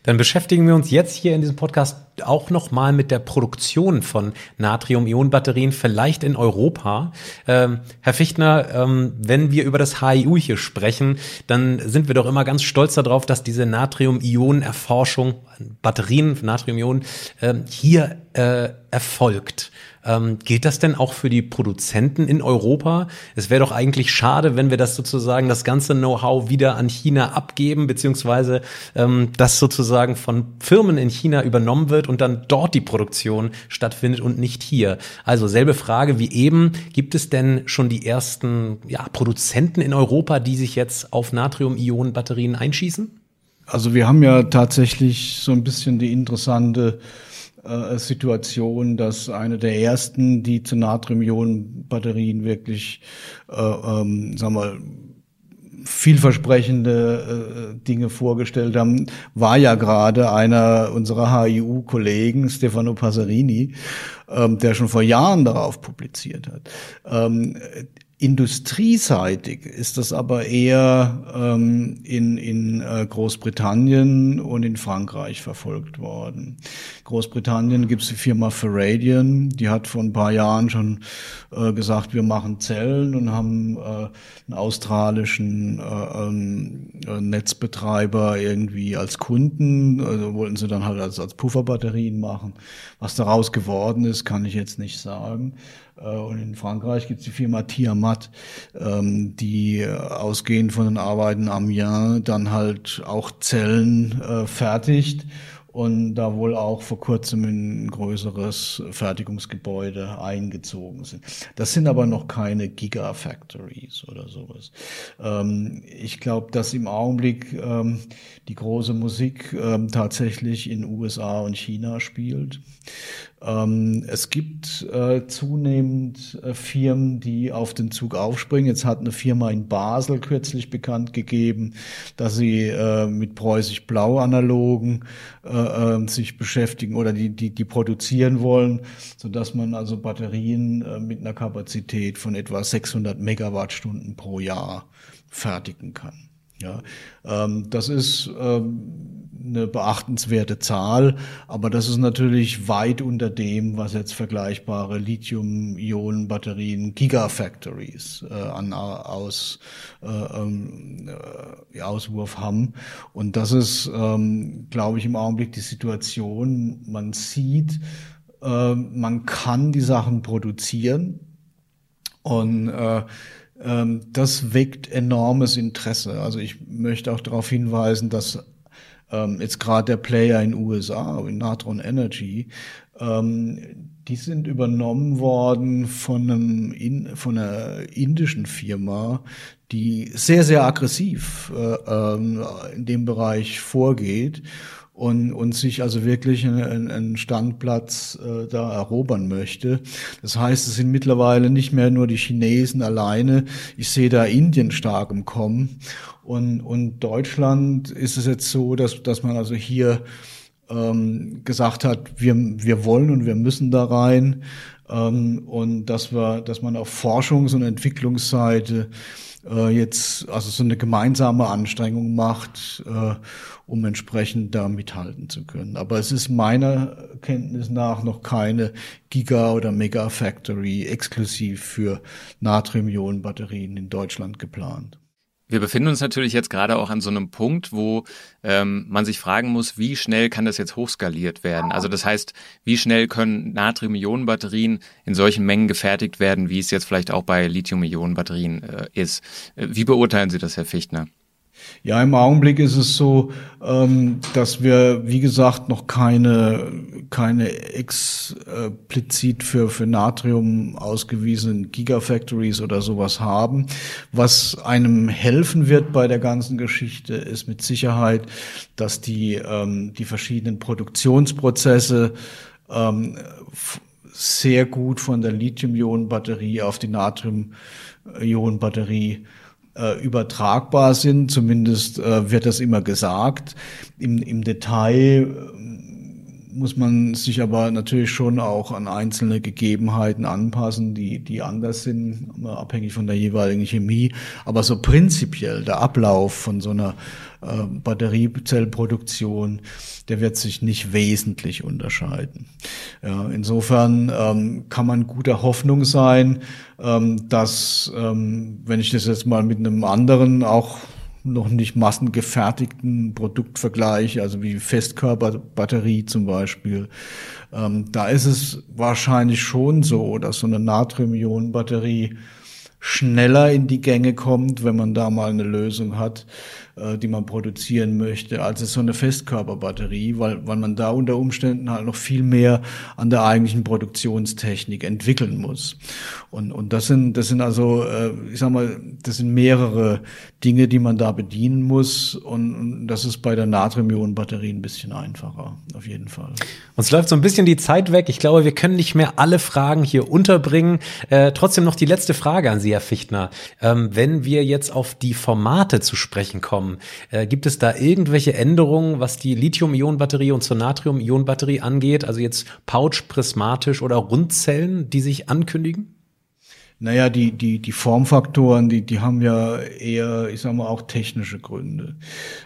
Dann beschäftigen wir uns jetzt hier in diesem Podcast auch nochmal mit der Produktion von Natrium-Ionen-Batterien, vielleicht in Europa. Ähm, Herr Fichtner, ähm, wenn wir über das HIU hier sprechen, dann sind wir doch immer ganz stolz darauf, dass diese Natrium-Ionen-Erforschung, Batterien, Natrium-Ionen, äh, hier äh, erfolgt. Ähm, gilt das denn auch für die Produzenten in Europa? Es wäre doch eigentlich schade, wenn wir das sozusagen, das ganze Know-how wieder an China abgeben, beziehungsweise ähm, das sozusagen von Firmen in China übernommen wird und dann dort die Produktion stattfindet und nicht hier. Also selbe Frage wie eben. Gibt es denn schon die ersten ja, Produzenten in Europa, die sich jetzt auf Natrium-Ionen-Batterien einschießen? Also wir haben ja tatsächlich so ein bisschen die interessante äh, Situation, dass eine der ersten, die zu Natrium-Ionen-Batterien wirklich, äh, ähm, sagen wir, vielversprechende äh, Dinge vorgestellt haben, war ja gerade einer unserer HIU-Kollegen, Stefano Passerini, ähm, der schon vor Jahren darauf publiziert hat. Ähm, Industrieseitig ist das aber eher ähm, in, in äh, Großbritannien und in Frankreich verfolgt worden. Großbritannien gibt es die Firma Ferradian, die hat vor ein paar Jahren schon äh, gesagt, wir machen Zellen und haben äh, einen australischen äh, ähm, äh, Netzbetreiber irgendwie als Kunden, also wollten sie dann halt als, als Pufferbatterien machen. Was daraus geworden ist, kann ich jetzt nicht sagen. Äh, und in Frankreich gibt es die Firma Tiamat, ähm, die äh, ausgehend von den Arbeiten Amiens dann halt auch Zellen äh, fertigt und da wohl auch vor kurzem in ein größeres Fertigungsgebäude eingezogen sind. Das sind aber noch keine Gigafactories oder sowas. Ähm, ich glaube, dass im Augenblick ähm, die große Musik tatsächlich in USA und China spielt. Ähm, es gibt äh, zunehmend äh, Firmen, die auf den Zug aufspringen. Jetzt hat eine Firma in Basel kürzlich bekannt gegeben, dass sie äh, mit preußisch-blau-analogen äh, äh, sich beschäftigen oder die, die, die produzieren wollen, so dass man also Batterien äh, mit einer Kapazität von etwa 600 Megawattstunden pro Jahr fertigen kann. Ja, ähm, das ist ähm, eine beachtenswerte Zahl, aber das ist natürlich weit unter dem, was jetzt vergleichbare Lithium-Ionen-Batterien Gigafactories äh, an aus, äh, ähm, äh, Auswurf haben. Und das ist, ähm, glaube ich, im Augenblick die Situation. Man sieht, äh, man kann die Sachen produzieren und äh, ähm, das weckt enormes Interesse. Also ich möchte auch darauf hinweisen, dass ähm, jetzt gerade der Player in USA, in Natron Energy, ähm, die sind übernommen worden von, einem in, von einer indischen Firma, die sehr, sehr aggressiv äh, ähm, in dem Bereich vorgeht und, und sich also wirklich einen, einen Standplatz äh, da erobern möchte. Das heißt, es sind mittlerweile nicht mehr nur die Chinesen alleine. Ich sehe da Indien stark im Kommen. Und, und Deutschland ist es jetzt so, dass, dass man also hier ähm, gesagt hat, wir, wir wollen und wir müssen da rein. Ähm, und dass wir, dass man auf Forschungs- und Entwicklungsseite äh, jetzt also so eine gemeinsame Anstrengung macht, äh, um entsprechend da mithalten zu können. Aber es ist meiner Kenntnis nach noch keine Giga- oder Mega-Factory exklusiv für Natrium-Ionen-Batterien in Deutschland geplant. Wir befinden uns natürlich jetzt gerade auch an so einem Punkt, wo ähm, man sich fragen muss, wie schnell kann das jetzt hochskaliert werden? Also das heißt, wie schnell können Natrium-Ionen-Batterien in solchen Mengen gefertigt werden, wie es jetzt vielleicht auch bei Lithium-Ionen-Batterien äh, ist? Äh, wie beurteilen Sie das, Herr Fichtner? Ja, im Augenblick ist es so, ähm, dass wir, wie gesagt, noch keine, keine explizit für, für Natrium ausgewiesenen Gigafactories oder sowas haben. Was einem helfen wird bei der ganzen Geschichte, ist mit Sicherheit, dass die, ähm, die verschiedenen Produktionsprozesse ähm, sehr gut von der Lithium-Ionen-Batterie auf die Natrium-Ionen-Batterie übertragbar sind. Zumindest äh, wird das immer gesagt. Im, im Detail äh, muss man sich aber natürlich schon auch an einzelne Gegebenheiten anpassen, die, die anders sind, abhängig von der jeweiligen Chemie. Aber so prinzipiell der Ablauf von so einer äh, Batteriezellproduktion, der wird sich nicht wesentlich unterscheiden. Ja, insofern ähm, kann man guter Hoffnung sein, ähm, dass, ähm, wenn ich das jetzt mal mit einem anderen auch noch nicht massengefertigten Produkt vergleiche, also wie Festkörperbatterie zum Beispiel, ähm, da ist es wahrscheinlich schon so, dass so eine Natrium-Ionen-Batterie schneller in die Gänge kommt, wenn man da mal eine Lösung hat, äh, die man produzieren möchte, als es so eine Festkörperbatterie, weil, weil man da unter Umständen halt noch viel mehr an der eigentlichen Produktionstechnik entwickeln muss. Und, und das sind, das sind also, äh, ich sag mal, das sind mehrere Dinge, die man da bedienen muss. Und, und das ist bei der Natrium-Ionen-Batterie ein bisschen einfacher, auf jeden Fall. Uns läuft so ein bisschen die Zeit weg. Ich glaube, wir können nicht mehr alle Fragen hier unterbringen. Äh, trotzdem noch die letzte Frage an Sie, Herr Fichtner. Ähm, wenn wir jetzt auf die Formate zu sprechen kommen, kommen. Äh, gibt es da irgendwelche Änderungen, was die Lithium-Ionen-Batterie und zur Natrium-Ionen-Batterie angeht? Also jetzt Pouch, prismatisch oder Rundzellen, die sich ankündigen? Naja, die, die, die Formfaktoren, die, die haben ja eher, ich sag mal, auch technische Gründe.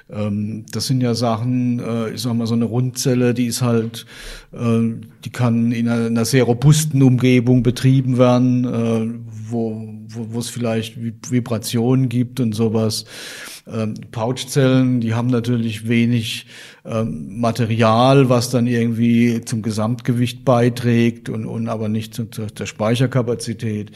Ähm, das sind ja Sachen, äh, ich sag mal, so eine Rundzelle, die ist halt, äh, die kann in einer, einer, sehr robusten Umgebung betrieben werden, äh, wo, wo es vielleicht Vibrationen gibt und sowas. Ähm, Pouchzellen, die haben natürlich wenig ähm, Material, was dann irgendwie zum Gesamtgewicht beiträgt und, und aber nicht zu, zu der Speicherkapazität.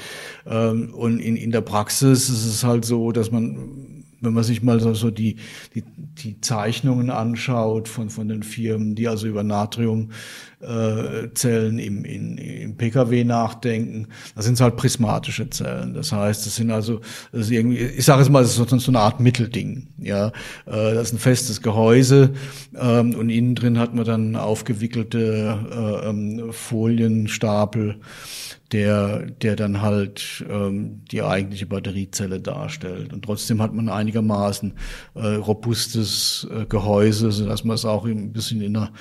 Ähm, und in, in der Praxis ist es halt so, dass man wenn man sich mal so, so die, die, die Zeichnungen anschaut von, von den Firmen, die also über Natriumzellen äh, im, in, im Pkw nachdenken, das sind halt prismatische Zellen. Das heißt, das sind also, das ist irgendwie, ich sage es mal, das ist so eine Art Mittelding. Ja, äh, das ist ein festes Gehäuse ähm, und innen drin hat man dann aufgewickelte äh, ähm, Folienstapel der, der dann halt ähm, die eigentliche Batteriezelle darstellt. Und trotzdem hat man einigermaßen äh, robustes äh, Gehäuse, so dass man es auch ein bisschen in einer,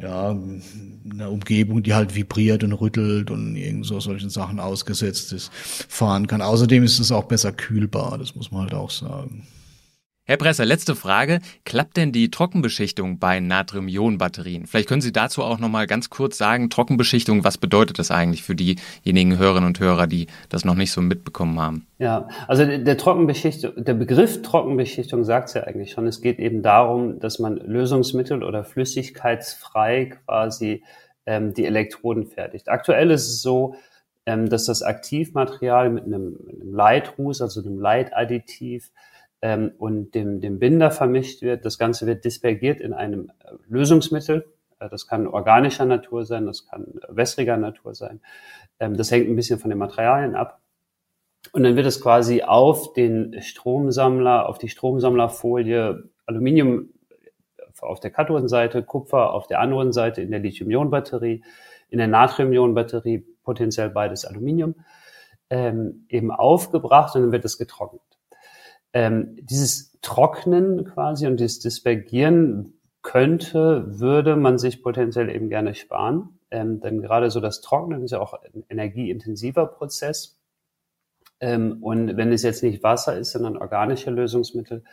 ja, in einer Umgebung, die halt vibriert und rüttelt und irgend so solchen Sachen ausgesetzt ist, fahren kann. Außerdem ist es auch besser kühlbar, das muss man halt auch sagen. Herr Bresser, letzte Frage. Klappt denn die Trockenbeschichtung bei Natrium-Ionen-Batterien? Vielleicht können Sie dazu auch noch mal ganz kurz sagen, Trockenbeschichtung, was bedeutet das eigentlich für diejenigen Hörerinnen und Hörer, die das noch nicht so mitbekommen haben? Ja, also der Trockenbeschichtung, der Begriff Trockenbeschichtung sagt es ja eigentlich schon. Es geht eben darum, dass man Lösungsmittel oder flüssigkeitsfrei quasi ähm, die Elektroden fertigt. Aktuell ist es so, ähm, dass das Aktivmaterial mit einem, mit einem Leitruß, also einem Leitadditiv, ähm, und dem, dem Binder vermischt wird. Das Ganze wird dispergiert in einem äh, Lösungsmittel. Äh, das kann organischer Natur sein, das kann wässriger Natur sein. Ähm, das hängt ein bisschen von den Materialien ab. Und dann wird es quasi auf den Stromsammler, auf die Stromsammlerfolie Aluminium auf der Kathodenseite, Kupfer auf der anderen Seite in der Lithium-Ionen-Batterie, in der Natrium-Ionen-Batterie potenziell beides Aluminium, ähm, eben aufgebracht und dann wird es getrocknet ähm, dieses Trocknen quasi und dieses Dispergieren könnte, würde man sich potenziell eben gerne sparen. Ähm, denn gerade so das Trocknen ist ja auch ein energieintensiver Prozess. Ähm, und wenn es jetzt nicht Wasser ist, sondern organische Lösungsmittel,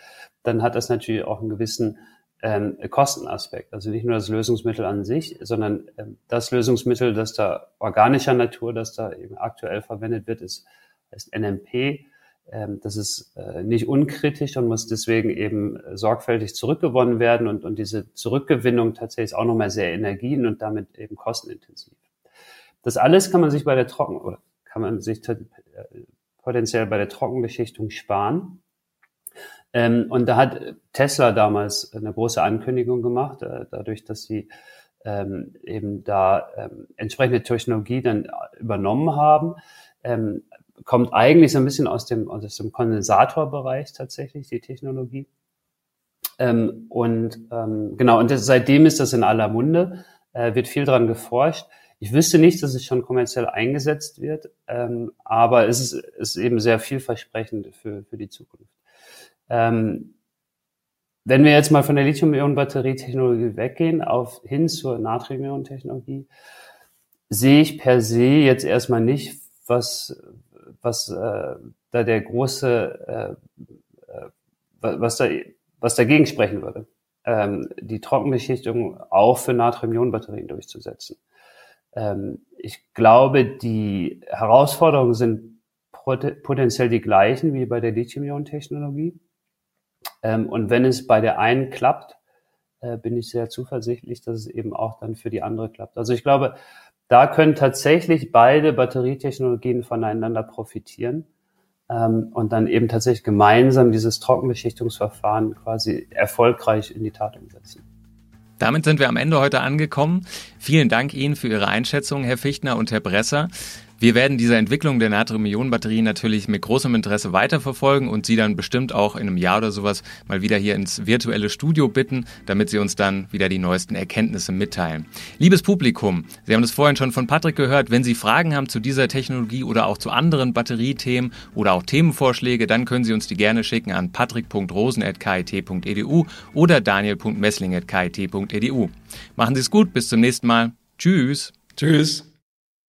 dann hat das natürlich auch einen gewissen ähm, Kostenaspekt. Also nicht nur das Lösungsmittel an sich, sondern ähm, das Lösungsmittel, das da organischer Natur, das da eben aktuell verwendet wird, ist, ist NMP. Ähm, das ist äh, nicht unkritisch und muss deswegen eben äh, sorgfältig zurückgewonnen werden und, und diese Zurückgewinnung tatsächlich auch nochmal sehr energien und damit eben kostenintensiv. Das alles kann man sich bei der Trocken oder kann man sich äh, potenziell bei der Trockenbeschichtung sparen. Ähm, und da hat Tesla damals eine große Ankündigung gemacht, dadurch, dass sie ähm, eben da entsprechende Technologie dann übernommen haben kommt eigentlich so ein bisschen aus dem, aus dem Kondensatorbereich tatsächlich, die Technologie. Ähm, und ähm, genau, und das, seitdem ist das in aller Munde, äh, wird viel dran geforscht. Ich wüsste nicht, dass es schon kommerziell eingesetzt wird, ähm, aber es ist, ist eben sehr vielversprechend für, für die Zukunft. Ähm, wenn wir jetzt mal von der Lithium-Ionen-Batterie-Technologie weggehen, auf hin zur Natrium-Ionen-Technologie, sehe ich per se jetzt erstmal nicht, was, was äh, da der große, äh, äh, was da, was dagegen sprechen würde, ähm, die Trockenbeschichtung auch für Natrium-Ionen-Batterien durchzusetzen. Ähm, ich glaube, die Herausforderungen sind potenziell die gleichen wie bei der Lithium-Ionen-Technologie. Ähm, und wenn es bei der einen klappt, äh, bin ich sehr zuversichtlich, dass es eben auch dann für die andere klappt. Also ich glaube, da können tatsächlich beide Batterietechnologien voneinander profitieren ähm, und dann eben tatsächlich gemeinsam dieses Trockenbeschichtungsverfahren quasi erfolgreich in die Tat umsetzen. Damit sind wir am Ende heute angekommen. Vielen Dank Ihnen für Ihre Einschätzung, Herr Fichtner und Herr Bresser. Wir werden diese Entwicklung der Natrium-Ionen-Batterien natürlich mit großem Interesse weiterverfolgen und Sie dann bestimmt auch in einem Jahr oder sowas mal wieder hier ins virtuelle Studio bitten, damit Sie uns dann wieder die neuesten Erkenntnisse mitteilen. Liebes Publikum, Sie haben es vorhin schon von Patrick gehört, wenn Sie Fragen haben zu dieser Technologie oder auch zu anderen Batteriethemen oder auch Themenvorschläge, dann können Sie uns die gerne schicken an patrick.rosen.kit.edu oder daniel.messling.kit.edu. Machen Sie es gut, bis zum nächsten Mal. Tschüss. Tschüss.